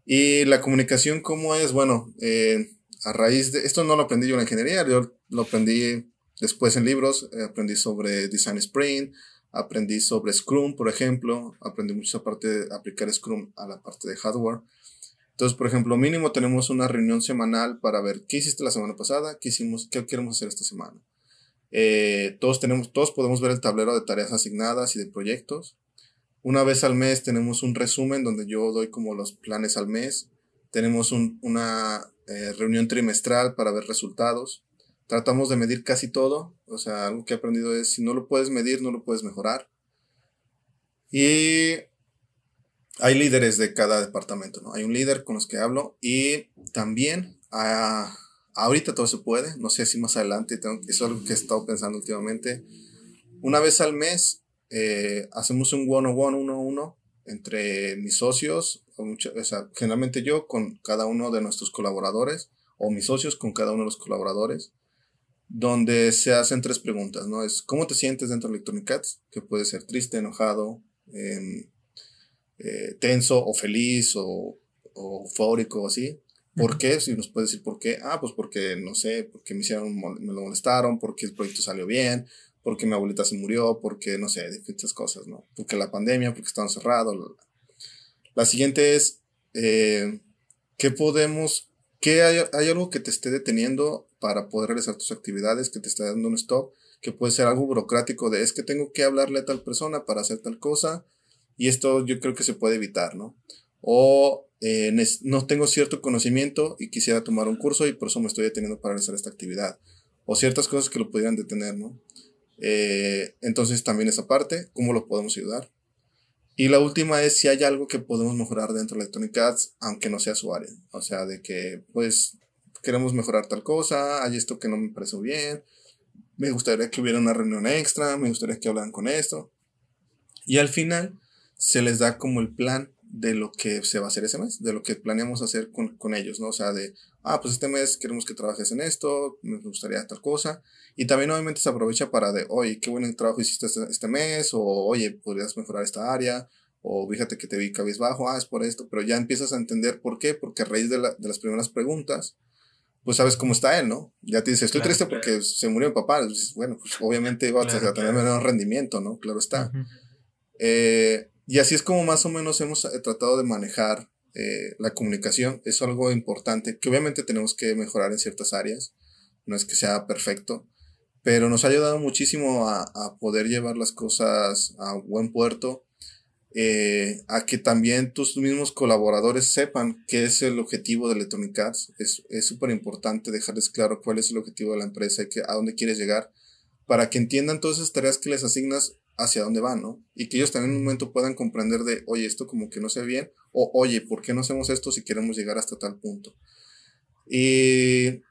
Y la comunicación, ¿cómo es? Bueno, eh, a raíz de, esto no lo aprendí yo en la ingeniería, yo lo aprendí después en libros, eh, aprendí sobre Design Sprint, Aprendí sobre Scrum, por ejemplo. Aprendí mucho aparte de aplicar Scrum a la parte de hardware. Entonces, por ejemplo, mínimo tenemos una reunión semanal para ver qué hiciste la semana pasada, qué hicimos, qué queremos hacer esta semana. Eh, todos tenemos, todos podemos ver el tablero de tareas asignadas y de proyectos. Una vez al mes tenemos un resumen donde yo doy como los planes al mes. Tenemos una eh, reunión trimestral para ver resultados tratamos de medir casi todo. O sea, algo que he aprendido es, si no lo puedes medir, no lo puedes mejorar. Y hay líderes de cada departamento, ¿no? Hay un líder con los que hablo y también ah, ahorita todo se puede, no sé si más adelante, tengo, eso es algo que he estado pensando últimamente. Una vez al mes eh, hacemos un one-on-one, uno a uno, entre mis socios, o, o sea, generalmente yo con cada uno de nuestros colaboradores, o mis socios con cada uno de los colaboradores donde se hacen tres preguntas, ¿no? Es ¿cómo te sientes dentro de Electronic Arts? Que puede ser triste, enojado, em, eh, tenso o feliz o, o eufórico o así. ¿Por qué? Si nos puedes decir por qué. Ah, pues porque, no sé, porque me hicieron, me lo molestaron, porque el proyecto salió bien, porque mi abuelita se murió, porque, no sé, diferentes cosas, ¿no? Porque la pandemia, porque estaban cerrados. La siguiente es, eh, ¿qué podemos, qué hay, hay algo que te esté deteniendo para poder realizar tus actividades, que te está dando un stop, que puede ser algo burocrático de es que tengo que hablarle a tal persona para hacer tal cosa y esto yo creo que se puede evitar, ¿no? O eh, no tengo cierto conocimiento y quisiera tomar un curso y por eso me estoy deteniendo para realizar esta actividad. O ciertas cosas que lo pudieran detener, ¿no? Eh, entonces también esa parte, ¿cómo lo podemos ayudar? Y la última es si hay algo que podemos mejorar dentro de Electronic Arts, aunque no sea su área. O sea, de que, pues, queremos mejorar tal cosa, hay esto que no me parece bien, me gustaría que hubiera una reunión extra, me gustaría que hablaran con esto. Y al final se les da como el plan de lo que se va a hacer ese mes, de lo que planeamos hacer con, con ellos, ¿no? O sea, de, ah, pues este mes queremos que trabajes en esto, me gustaría tal cosa. Y también obviamente se aprovecha para de, oye, qué buen trabajo hiciste este, este mes, o oye, podrías mejorar esta área, o fíjate que te vi cabizbajo, ah, es por esto, pero ya empiezas a entender por qué, porque a raíz de, la, de las primeras preguntas, pues sabes cómo está él, ¿no? Ya te dice, estoy triste porque se murió mi papá. bueno, pues obviamente iba a tener menor rendimiento, ¿no? Claro está. eh, y así es como más o menos hemos eh, tratado de manejar eh, la comunicación. Es algo importante que obviamente tenemos que mejorar en ciertas áreas. No es que sea perfecto, pero nos ha ayudado muchísimo a, a poder llevar las cosas a buen puerto eh, a que también tus mismos colaboradores sepan qué es el objetivo de Electronic Arts. Es súper importante dejarles claro cuál es el objetivo de la empresa y que, a dónde quieres llegar para que entiendan todas esas tareas que les asignas hacia dónde van, ¿no? Y que ellos también en un momento puedan comprender de, oye, esto como que no ve bien, o oye, ¿por qué no hacemos esto si queremos llegar hasta tal punto? Y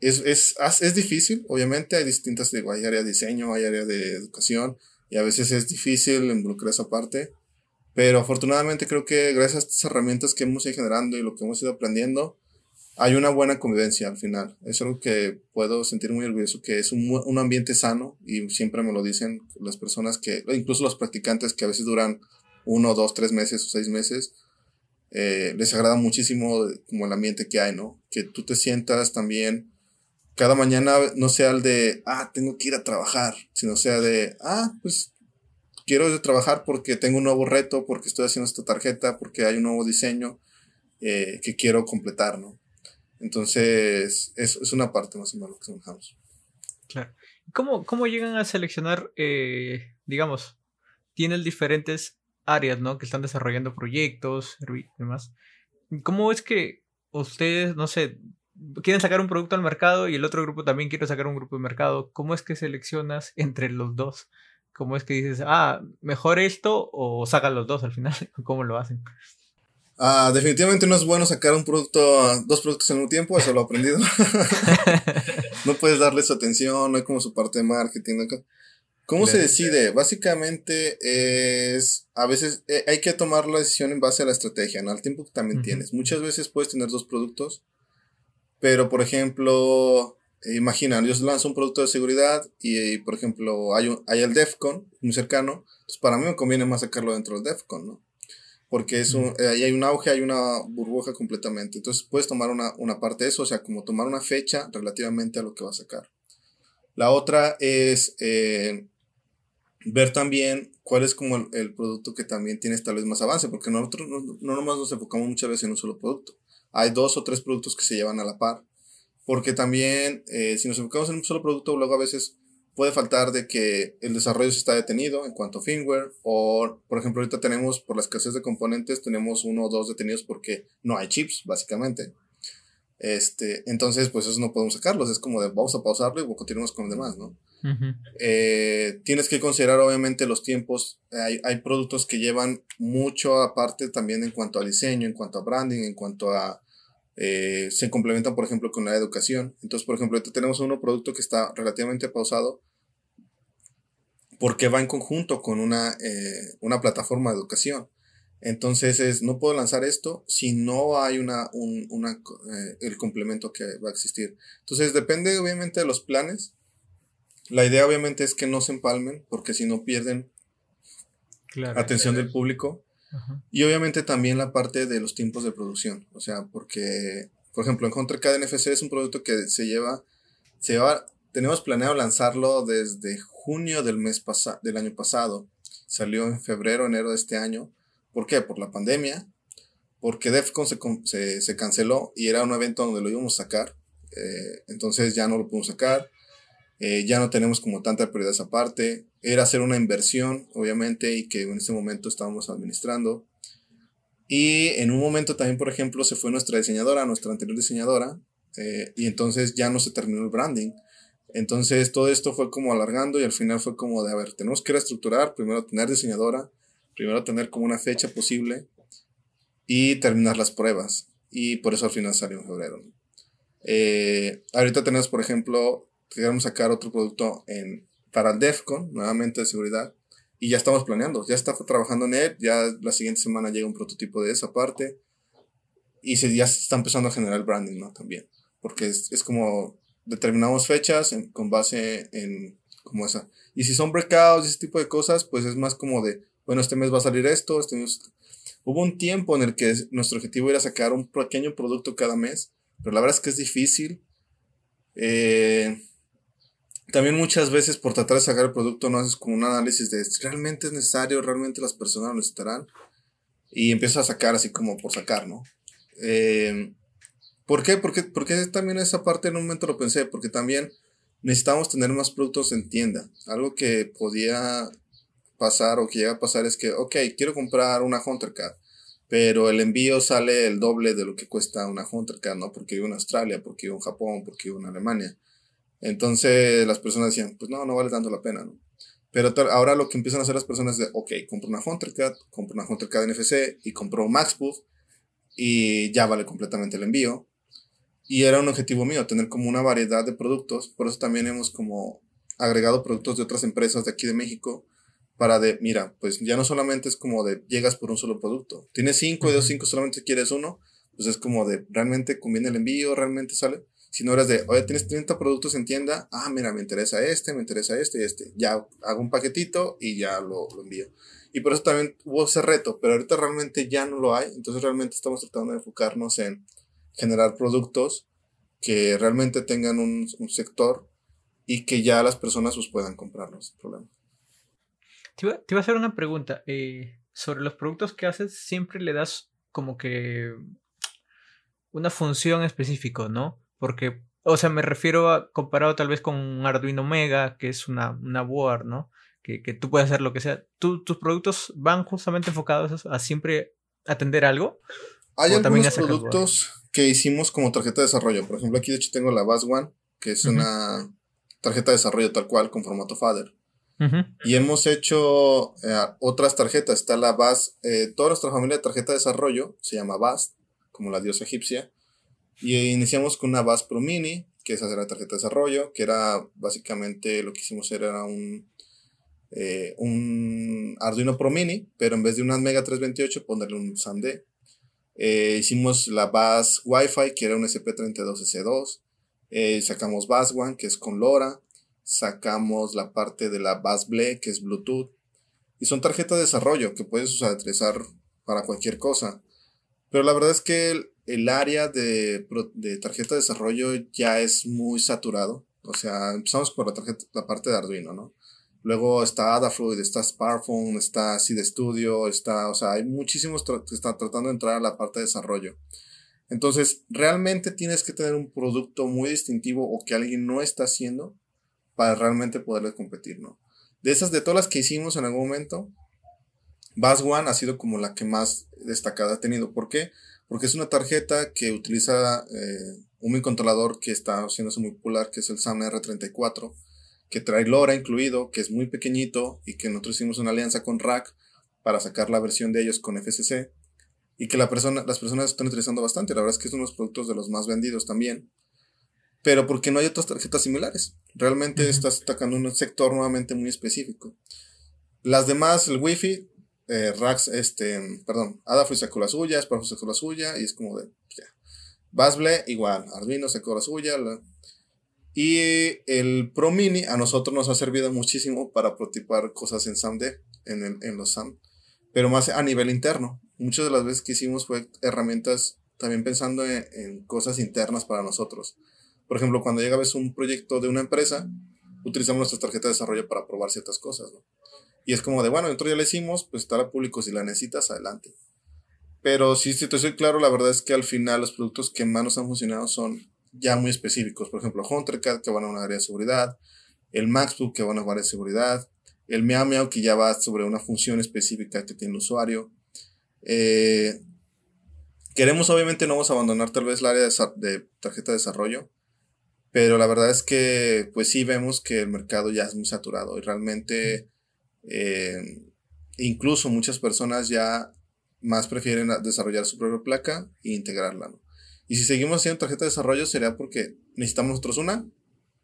es, es, es difícil, obviamente, hay distintas, digo, hay área de diseño, hay área de educación, y a veces es difícil involucrar esa parte, pero afortunadamente creo que gracias a estas herramientas que hemos ido generando y lo que hemos ido aprendiendo, hay una buena convivencia al final. Es algo que puedo sentir muy orgulloso, que es un, un ambiente sano y siempre me lo dicen las personas que, incluso los practicantes que a veces duran uno, dos, tres meses o seis meses, eh, les agrada muchísimo como el ambiente que hay, ¿no? Que tú te sientas también cada mañana no sea el de, ah, tengo que ir a trabajar, sino sea de, ah, pues quiero trabajar porque tengo un nuevo reto, porque estoy haciendo esta tarjeta, porque hay un nuevo diseño eh, que quiero completar, ¿no? Entonces, es, es una parte más o menos lo que trabajamos. Claro. ¿Cómo, ¿Cómo llegan a seleccionar, eh, digamos, tienen diferentes áreas, ¿no? Que están desarrollando proyectos y demás. ¿Cómo es que ustedes, no sé, quieren sacar un producto al mercado y el otro grupo también quiere sacar un grupo de mercado? ¿Cómo es que seleccionas entre los dos? ¿Cómo es que dices, ah, mejor esto o sacan los dos al final? ¿Cómo lo hacen? Ah, definitivamente no es bueno sacar un producto, dos productos en un tiempo, eso lo he aprendido. no puedes darle su atención, no hay como su parte de marketing. ¿Cómo se decide? Básicamente es, a veces eh, hay que tomar la decisión en base a la estrategia, ¿no? Al tiempo que también tienes. Muchas veces puedes tener dos productos, pero por ejemplo, imagina, yo lanzo un producto de seguridad y, por ejemplo, hay, hay el DEFCON muy cercano, pues para mí me conviene más sacarlo dentro del DEFCON, ¿no? Porque es un, ahí hay un auge, hay una burbuja completamente. Entonces puedes tomar una, una parte de eso, o sea, como tomar una fecha relativamente a lo que va a sacar. La otra es eh, ver también cuál es como el, el, producto que también tiene tal vez más avance, porque nosotros no, no nomás nos enfocamos muchas veces en un solo producto. Hay dos o tres productos que se llevan a la par porque también eh, si nos enfocamos en un solo producto, luego a veces puede faltar de que el desarrollo se está detenido en cuanto a firmware o, por ejemplo, ahorita tenemos, por la escasez de componentes, tenemos uno o dos detenidos porque no hay chips, básicamente. Este, entonces, pues eso no podemos sacarlos, es como de vamos a pausarlo y continuamos con los demás, ¿no? eh, tienes que considerar obviamente los tiempos, hay, hay productos que llevan mucho aparte también en cuanto a diseño, en cuanto a branding, en cuanto a eh, se complementan, por ejemplo, con la educación. Entonces, por ejemplo, tenemos un producto que está relativamente pausado porque va en conjunto con una, eh, una plataforma de educación. Entonces, es, no puedo lanzar esto si no hay una, un, una, eh, el complemento que va a existir. Entonces, depende obviamente de los planes. La idea obviamente es que no se empalmen porque si no pierden atención del público. Y obviamente también la parte de los tiempos de producción. O sea, porque, por ejemplo, en Hunter NFC es un producto que se lleva, se lleva, tenemos planeado lanzarlo desde junio del mes pasado, del año pasado. Salió en febrero, enero de este año. ¿Por qué? Por la pandemia. Porque DEFCON se, se, se canceló y era un evento donde lo íbamos a sacar. Eh, entonces ya no lo pudimos sacar. Eh, ya no tenemos como tanta prioridad esa parte. Era hacer una inversión, obviamente, y que en ese momento estábamos administrando. Y en un momento también, por ejemplo, se fue nuestra diseñadora, nuestra anterior diseñadora, eh, y entonces ya no se terminó el branding. Entonces todo esto fue como alargando y al final fue como de, a ver, tenemos que reestructurar, primero tener diseñadora, primero tener como una fecha posible y terminar las pruebas. Y por eso al final salió en febrero. Eh, ahorita tenemos, por ejemplo, queremos sacar otro producto en, para el DEFCON, nuevamente de seguridad, y ya estamos planeando, ya está trabajando en él, ya la siguiente semana llega un prototipo de esa parte, y se, ya se está empezando a generar branding, ¿no? También. porque es, es como determinamos fechas con base en como esa. Y si son breakouts y ese tipo de cosas, pues es más como de, bueno, este mes va a salir esto, este mes... Hubo un tiempo en el que nuestro objetivo era sacar un pequeño producto cada mes, pero la verdad es que es difícil. Eh, también muchas veces por tratar de sacar el producto no haces como un análisis de realmente es necesario, realmente las personas lo necesitarán. Y empiezas a sacar así como por sacar, ¿no? Eh, ¿Por qué? Porque, porque también esa parte en un momento lo pensé, porque también necesitamos tener más productos en tienda. Algo que podía pasar o que llega a pasar es que, ok, quiero comprar una HunterCard, pero el envío sale el doble de lo que cuesta una HunterCard, ¿no? Porque vivo en Australia, porque vivo en Japón, porque vivo en Alemania. Entonces las personas decían, pues no, no vale tanto la pena, ¿no? Pero ahora lo que empiezan a hacer las personas es de, ok, compro una HunterCard, compro una HunterCard NFC y compro MaxBoost y ya vale completamente el envío. Y era un objetivo mío, tener como una variedad de productos. Por eso también hemos como agregado productos de otras empresas de aquí de México para de, mira, pues ya no solamente es como de llegas por un solo producto. Tienes cinco y de cinco solamente quieres uno, pues es como de realmente conviene el envío, realmente sale. Si no eres de, oye, tienes 30 productos en tienda, ah, mira, me interesa este, me interesa este y este. Ya hago un paquetito y ya lo, lo envío. Y por eso también hubo ese reto, pero ahorita realmente ya no lo hay. Entonces realmente estamos tratando de enfocarnos en generar productos que realmente tengan un, sector y que ya las personas pues, puedan comprarlos. Problema. Te iba, te iba, a hacer una pregunta. Eh, sobre los productos que haces, siempre le das como que una función específica, ¿no? Porque, o sea, me refiero a comparado tal vez con un Arduino Mega, que es una, una board, ¿no? Que, que, tú puedes hacer lo que sea. ¿Tú, ¿Tus productos van justamente enfocados a, siempre atender algo? Hay algunos productos que hicimos como tarjeta de desarrollo. Por ejemplo, aquí de hecho tengo la Bus One, que es una tarjeta de desarrollo tal cual con formato Fader. Y hemos hecho eh, otras tarjetas. Está la Bus, eh, toda nuestra familia de tarjeta de desarrollo se llama Bus, como la diosa egipcia. Y iniciamos con una Bus Pro Mini, que es hacer la tarjeta de desarrollo, que era básicamente lo que hicimos era un, eh, un Arduino Pro Mini, pero en vez de una Mega 328 ponerle un SAMD eh, hicimos la bus Wi-Fi, que era un SP32S2. Eh, sacamos bus One, que es con LoRa. Sacamos la parte de la bus Ble, que es Bluetooth. Y son tarjetas de desarrollo que puedes utilizar para cualquier cosa. Pero la verdad es que el, área de, de, tarjeta de desarrollo ya es muy saturado. O sea, empezamos por la, tarjeta, la parte de Arduino, ¿no? Luego está Adafruit, está Sparkphone, está Seed Studio, está, o sea, hay muchísimos que están tratando de entrar a la parte de desarrollo. Entonces, realmente tienes que tener un producto muy distintivo o que alguien no está haciendo para realmente poderle competir, ¿no? De esas, de todas las que hicimos en algún momento, Bass One ha sido como la que más destacada ha tenido. ¿Por qué? Es una tarjeta que utiliza eh, un controlador que está haciéndose muy popular, que es el SAM R34 que trae LoRa incluido, que es muy pequeñito y que nosotros hicimos una alianza con Rack para sacar la versión de ellos con FCC y que la persona, las personas están utilizando bastante. La verdad es que es uno de los productos de los más vendidos también. Pero porque no hay otras tarjetas similares. Realmente estás atacando un sector nuevamente muy específico. Las demás, el Wi-Fi, eh, Racks, este, perdón, Adafruit sacó la suya, Sparkful sacó la suya y es como de, pues ya. Basble, igual, Arduino sacó la suya, la, y el Pro Mini a nosotros nos ha servido muchísimo para prototipar cosas en SAMD, en, en los SAM, pero más a nivel interno. Muchas de las veces que hicimos fue herramientas también pensando en, cosas internas para nosotros. Por ejemplo, cuando llega a veces un proyecto de una empresa, utilizamos nuestra tarjeta de desarrollo para probar ciertas cosas. Y es como de, bueno, nosotros ya la hicimos, pues estará público, si la necesitas, adelante. Pero si, si te soy claro, la verdad es que al final los productos que más nos han funcionado son ya muy específicos. Por ejemplo, HunterCat, que van a una área de seguridad, el MaxBook, que van a una área de seguridad, el Meow que ya va sobre una función específica que tiene el usuario. Eh, queremos, obviamente, no vamos a abandonar tal vez el área de, tarjeta de desarrollo, pero la verdad es que, pues sí vemos que el mercado ya es muy saturado y realmente, eh, incluso muchas personas ya más prefieren desarrollar su propia placa e integrarla. Y si seguimos haciendo tarjeta de desarrollo sería porque necesitamos nosotros una.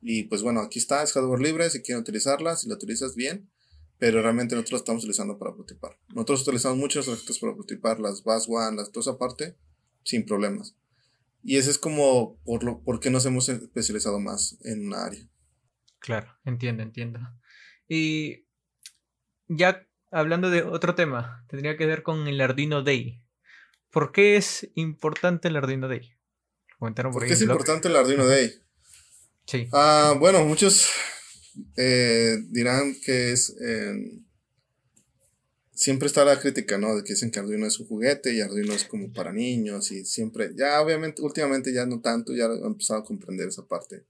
Y pues bueno, aquí está, es hardware libre, si quieren utilizarla, si la utilizas bien. Pero realmente nosotros la estamos utilizando para prototipar. Nosotros utilizamos muchas tarjetas para prototipar, las Bus One, las, toda esa parte, sin problemas. Y ese es como por lo por qué nos hemos especializado más en una área. Claro, entiendo, entiendo. Y ya hablando de otro tema, tendría que ver con el Arduino Day. ¿Por qué es importante el Arduino Day? Comentaron por, qué es importante el Arduino Day? Sí. Ah, bueno, muchos eh, dirán que es siempre está la crítica, ¿no? De que dicen que Arduino es un juguete y Arduino es como para niños y siempre, ya obviamente, últimamente ya no tanto, ya han empezado a comprender esa parte.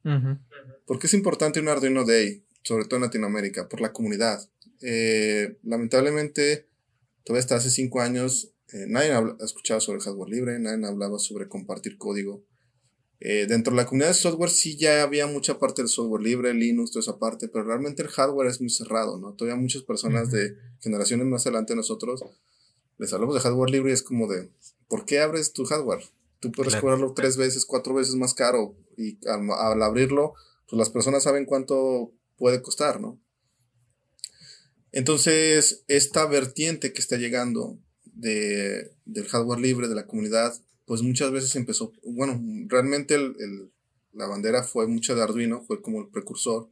¿Por qué es importante un Arduino Day, sobre todo en Latinoamérica? Por la comunidad. Eh, lamentablemente, todavía hasta hace cinco años, eh, nadie ha escuchado sobre hardware libre, nadie hablaba sobre compartir código. Eh, dentro de la comunidad de software sí ya había mucha parte del software libre, Linux, toda esa parte, pero realmente el hardware es muy cerrado, ¿no? Todavía muchas personas de generaciones más adelante de nosotros les hablamos de hardware libre y es como de, ¿por qué abres tu hardware? Tú puedes cobrarlo tres veces, cuatro veces más caro y al, abrirlo, pues las personas saben cuánto puede costar, ¿no? Entonces, esta vertiente que está llegando de, del hardware libre de la comunidad pues muchas veces empezó, bueno, realmente la bandera fue mucho de Arduino, fue como el precursor.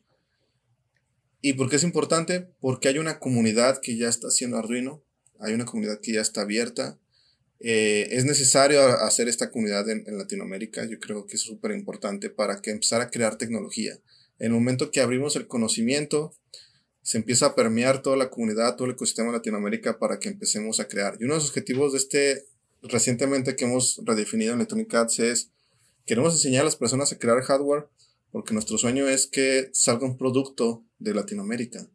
¿Y por qué es importante? Porque hay una comunidad que ya está haciendo Arduino, hay una comunidad que ya está abierta. Eh, es necesario hacer esta comunidad en, Latinoamérica, yo creo que es súper importante para que empezar a crear tecnología. En el momento que abrimos el conocimiento, se empieza a permear toda la comunidad, todo el ecosistema de Latinoamérica para que empecemos a crear. Y uno de los objetivos de este recientemente que hemos redefinido en Electronic Arts es, queremos enseñar a las personas a crear hardware porque nuestro sueño es que salga un producto de Latinoamérica.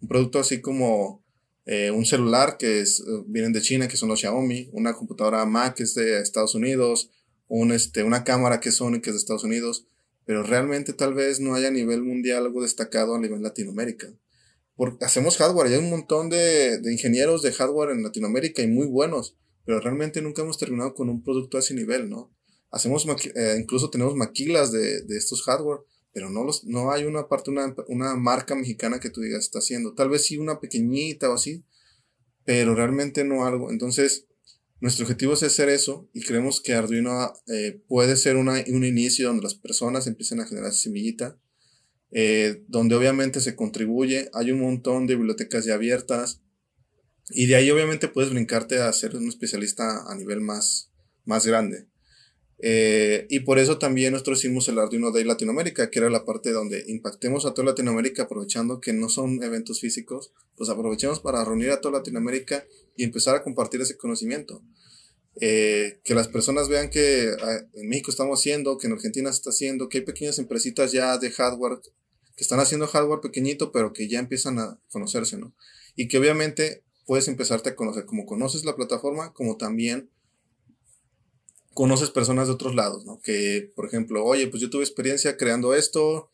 Un producto así como eh, un celular que es, vienen de China, que son los Xiaomi, una computadora Mac que es de Estados Unidos, un, este, una cámara que es Sony que es de Estados Unidos, pero realmente tal vez no haya a nivel mundial algo destacado a nivel Latinoamérica. Porque hacemos hardware y hay un montón de, de ingenieros de hardware en Latinoamérica y muy buenos, pero realmente nunca hemos terminado con un producto a ese nivel, ¿no? Hacemos, eh, incluso tenemos maquilas de, de, estos hardware, pero no, los, no hay una parte, una, una marca mexicana que tú digas está haciendo. Tal vez sí una pequeñita o así, pero realmente no algo. Entonces, nuestro objetivo es hacer eso y creemos que Arduino eh, puede ser una, un inicio donde las personas empiecen a generar semillita, eh, donde obviamente se contribuye. Hay un montón de bibliotecas ya abiertas, y de ahí obviamente puedes brincarte a ser un especialista a nivel más, más grande. Eh, y por eso también nosotros hicimos el Arduino Day Latinoamérica, que era la parte donde impactemos a toda Latinoamérica aprovechando que no son eventos físicos, pues aprovechemos para reunir a toda Latinoamérica y empezar a compartir ese conocimiento. Eh, que las personas vean que ah, en México estamos haciendo, que en Argentina se está haciendo, que hay pequeñas empresitas ya de hardware que están haciendo hardware pequeñito, pero que ya empiezan a conocerse, ¿no? Y que obviamente puedes empezarte a conocer, como conoces la plataforma, como también conoces personas de otros lados, ¿no? Que, por ejemplo, oye, pues yo tuve experiencia creando esto,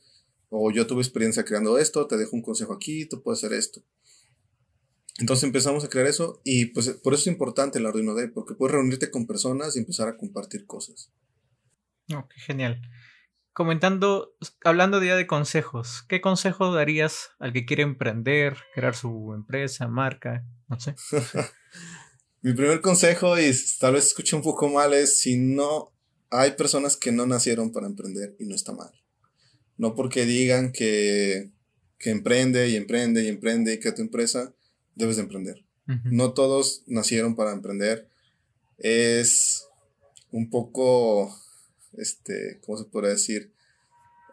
o yo tuve experiencia creando esto, te dejo un consejo aquí, tú puedes hacer esto. Entonces empezamos a crear eso y pues por eso es importante el Arduino Day, porque puedes reunirte con personas y empezar a compartir cosas. Oh, qué genial comentando, hablando día de consejos, ¿qué consejo darías al que quiere emprender, crear su empresa, marca? No sé. Mi primer consejo, y tal vez escuche un poco mal, es si no hay personas que no nacieron para emprender y no está mal. No porque digan que, que emprende y emprende y emprende y que tu empresa, debes de emprender. No todos nacieron para emprender. Es un poco este, ¿cómo se puede decir?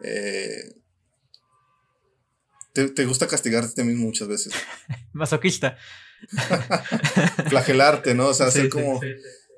Eh, te, gusta castigarte a ti mismo muchas veces. Masoquista. Flagelarte, ¿no? O sea, hacer como...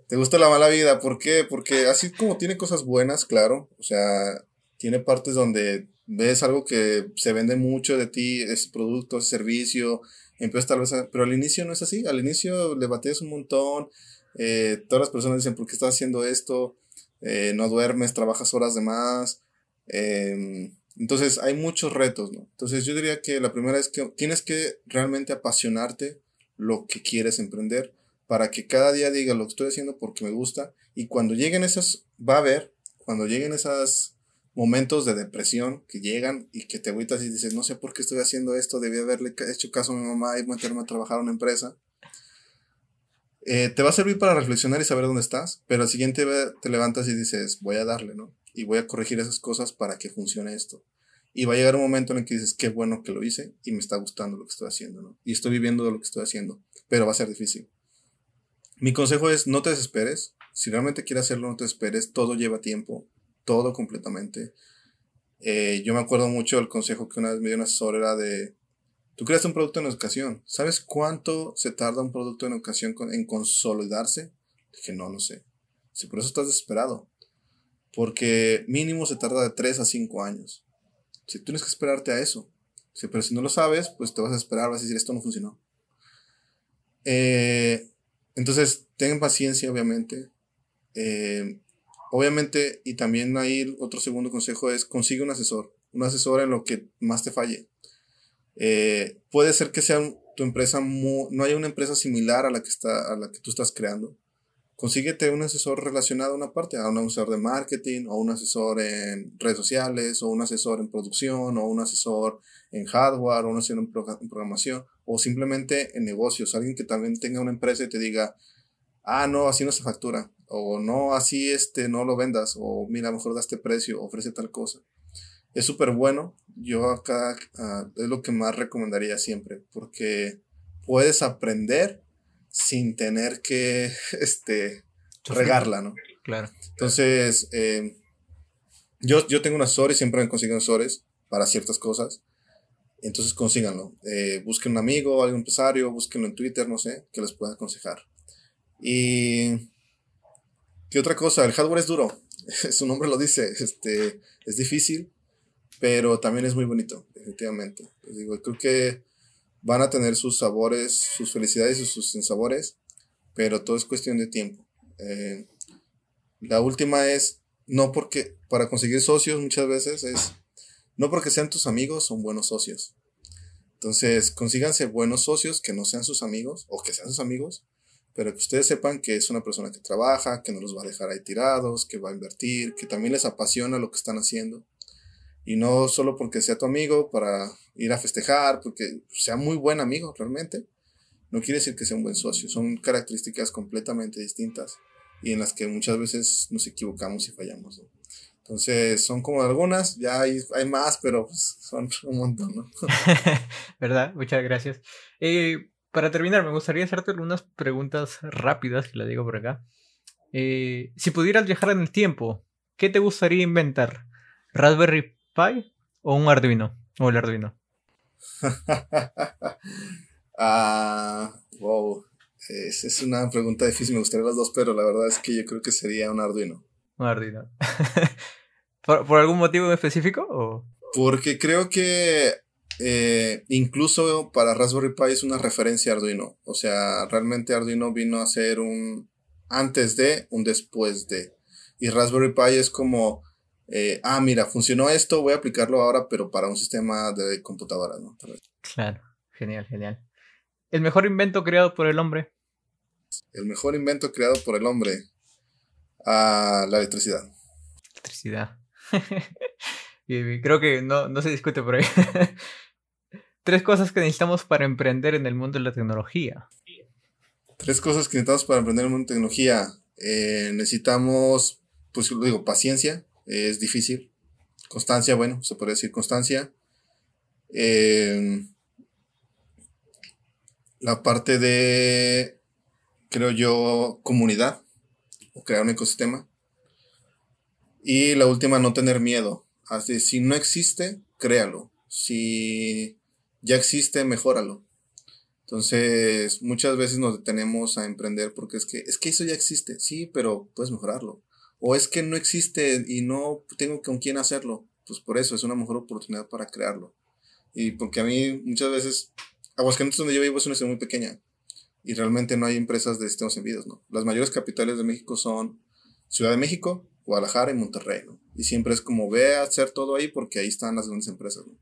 Te gusta la mala vida, ¿por qué? Porque así como tiene cosas buenas, claro, o sea, tiene partes donde ves algo que se vende mucho de ti, ese producto, ese servicio, empiezas tal vez a, pero al inicio no es así, al inicio le bates un montón, eh, todas las personas dicen, ¿por qué estás haciendo esto? Eh, no duermes, trabajas horas de más. Em, entonces hay muchos retos, ¿no? Entonces yo diría que la primera es que tienes que realmente apasionarte lo que quieres emprender para que cada día diga lo que estoy haciendo porque me gusta y cuando lleguen esas, va a haber, cuando lleguen esos momentos de depresión que llegan y que te agüitas y dices, no sé por qué estoy haciendo esto, debí haberle hecho caso a mi mamá y meterme a trabajar en una empresa. eh, te va a servir para reflexionar y saber dónde estás, pero al siguiente te levantas y dices, voy a darle, ¿no? Y voy a corregir esas cosas para que funcione esto. Y va a llegar un momento en el que dices, qué bueno que lo hice y me está gustando lo que estoy haciendo, ¿no? Y estoy viviendo de lo que estoy haciendo, pero va a ser difícil. Mi consejo es, no te desesperes. Si realmente quieres hacerlo, no te desesperes. Todo lleva tiempo, todo completamente. Eh, yo me acuerdo mucho del consejo que una vez me dio un asesor, era de, Tú creaste un producto en educación. ¿Sabes cuánto se tarda un producto en educación en consolidarse? Dije, no lo sé. Si por eso estás desesperado. Porque mínimo se tarda de 3 a 5 años. Si tienes que esperarte a eso. pero si no lo sabes, pues te vas a esperar, vas a decir, esto no funcionó. Eh, entonces, ten paciencia, obviamente. Eh, obviamente, y también ahí otro segundo consejo es, consigue un asesor. Un asesor en lo que más te falle. Eh, puede ser que sea tu empresa, no haya una empresa similar a la, que está, a la que tú estás creando. Consíguete un asesor relacionado a una parte, a un asesor de marketing, o un asesor en redes sociales, o un asesor en producción, o un asesor en hardware, o un asesor en, programación, o simplemente en negocios. Alguien que también tenga una empresa y te diga, ah, no, así no se factura, o no, así este, no lo vendas, o mira, mejor da este precio, ofrece tal cosa es súper bueno. Yo acá ah, es lo que más recomendaría siempre, porque puedes aprender sin tener que este, regarla, ¿no? Claro. Entonces, em, yo, yo tengo un asesor y siempre me consiguen asesores para ciertas cosas. Entonces consíganlo. Eh, busquen un amigo, algún empresario, búsquenlo en Twitter, no sé, que les pueda aconsejar. Y. ¿Qué otra cosa? El hardware es duro. Su nombre lo dice. Este, es difícil pero también es muy bonito, definitivamente. digo, creo que van a tener sus sabores, sus felicidades y sus sabores, pero todo es cuestión de tiempo. Eh, la última es, no porque, para conseguir socios muchas veces es, no porque sean tus amigos, son buenos socios. Entonces, consíganse buenos socios que no sean sus amigos o que sean sus amigos, pero que ustedes sepan que es una persona que trabaja, que no los va a dejar ahí tirados, que va a invertir, que también les apasiona lo que están haciendo. Y no solo porque sea tu amigo para ir a festejar, porque sea muy buen amigo realmente. No quiere decir que sea un buen socio. Son características completamente distintas y en las que muchas veces nos equivocamos y fallamos. Entonces, son como algunas, ya hay, hay más, pero pues, son un montón, ¿no? ¿Verdad? Muchas gracias. Eh, para terminar, me gustaría hacerte algunas preguntas rápidas, que la digo por acá. Eh, si pudieras viajar en el tiempo, ¿qué te gustaría inventar? ¿Raspberry Pi o un Arduino? O el Arduino. ah, wow. Es, es, una pregunta difícil, me gustaría las dos, pero la verdad es que yo creo que sería un Arduino. Un Arduino. ¿Por, algún motivo específico? O? Porque creo que eh, incluso para Raspberry Pi es una referencia a Arduino. O sea, realmente Arduino vino a ser un antes de, un después de. Y Raspberry Pi es como eh, ah, mira, funcionó esto, voy a aplicarlo ahora, pero para un sistema de computadora, ¿no? Claro, genial, genial. ¿El mejor invento creado por el hombre? El mejor invento creado por el hombre. Ah, la electricidad. Electricidad. Creo que no, no se discute por ahí. Tres cosas que necesitamos para emprender en el mundo de la tecnología. Tres cosas que necesitamos para emprender en el mundo de la tecnología. Eh, necesitamos, pues lo digo, paciencia, es difícil. Constancia, bueno, se puede decir constancia. Em, la parte de, creo yo, comunidad o crear un ecosistema. Y la última, no tener miedo. Así, si no existe, créalo. Si ya existe, mejóralo. Entonces, muchas veces nos detenemos a emprender porque es que, es que eso ya existe. Sí, pero puedes mejorarlo. O es que no existe y no tengo con quién hacerlo. Pues por eso es una mejor oportunidad para crearlo. Y porque a mí muchas veces, Aguascalientes donde yo vivo es una ciudad muy pequeña y realmente no hay empresas de sistemas enviados, ¿no? Las mayores capitales de México son Ciudad de México, Guadalajara y Monterrey, ¿no? Y siempre es como ve a hacer todo ahí porque ahí están las grandes empresas, ¿no?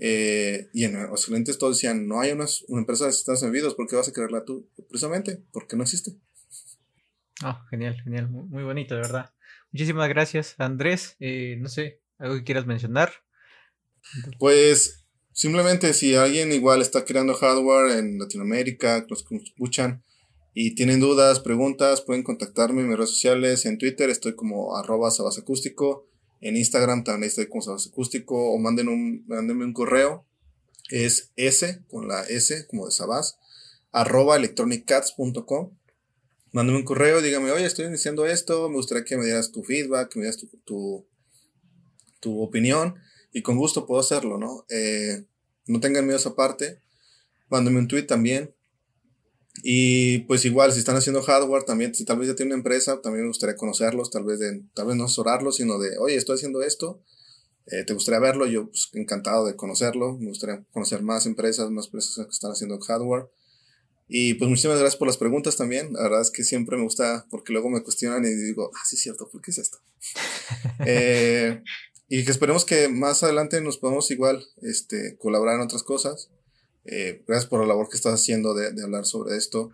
Eh, y en Aguascalientes todos decían, no hay una, una empresa de sistemas enviados, ¿por qué vas a crearla tú? Precisamente porque no existe. Ah, genial, genial, muy, bonito, de verdad. Muchísimas gracias, Andrés. Eh, no sé, algo que quieras mencionar. Pues simplemente si alguien igual está creando hardware en Latinoamérica, los que escuchan, Y tienen dudas, preguntas, pueden contactarme en mis redes sociales. En Twitter estoy como arroba sabasacústico. En Instagram también estoy como sabasacústico. O manden un, mándenme un correo. Es S, con la S, como de sabas, arroba electroniccats.com. Mándame un correo, dígame, oye, estoy iniciando esto, me gustaría que me dieras tu feedback, que me dieras tu, tu, tu opinión. Y con gusto puedo hacerlo, ¿no? Eh, no tengan miedo a esa parte. Mándame un tweet también. Y pues igual, si están haciendo hardware, también, si tal vez ya tienen una empresa, también me gustaría conocerlos, tal vez, de, tal vez no asesorarlos, sino de, oye, estoy haciendo esto, eh, ¿te gustaría verlo? Yo, pues, encantado de conocerlo, me gustaría conocer más empresas, más empresas que están haciendo hardware. Y pues muchísimas gracias por las preguntas también, la verdad es que siempre me gusta, porque luego me cuestionan y digo, ah, sí es cierto, ¿por qué es esto? eh, y que esperemos que más adelante nos podamos igual este, colaborar en otras cosas. Eh, gracias por la labor que estás haciendo de, de, hablar sobre esto.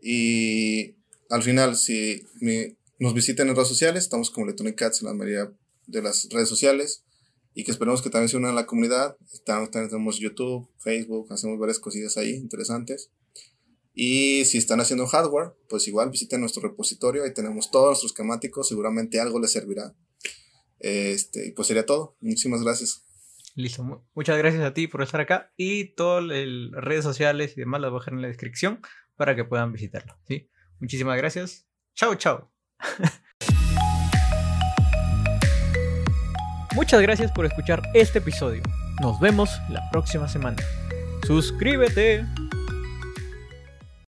Y al final, si me, nos visiten en redes sociales, estamos como Electronic Cats en la mayoría de las redes sociales. Y que esperemos que también se unan a la comunidad. También tenemos YouTube, Facebook, hacemos varias cosillas ahí interesantes. Y si están haciendo hardware, pues igual visiten nuestro repositorio. Ahí tenemos todos nuestros esquemáticos. Seguramente algo les servirá. Este, pues sería todo. Muchísimas gracias. Listo. Muchas gracias a ti por estar acá. Y todas las redes sociales y demás las voy a dejar en la descripción para que puedan visitarlo. ¿sí? Muchísimas gracias. Chao, chao. Muchas gracias por escuchar este episodio. Nos vemos la próxima semana. Suscríbete.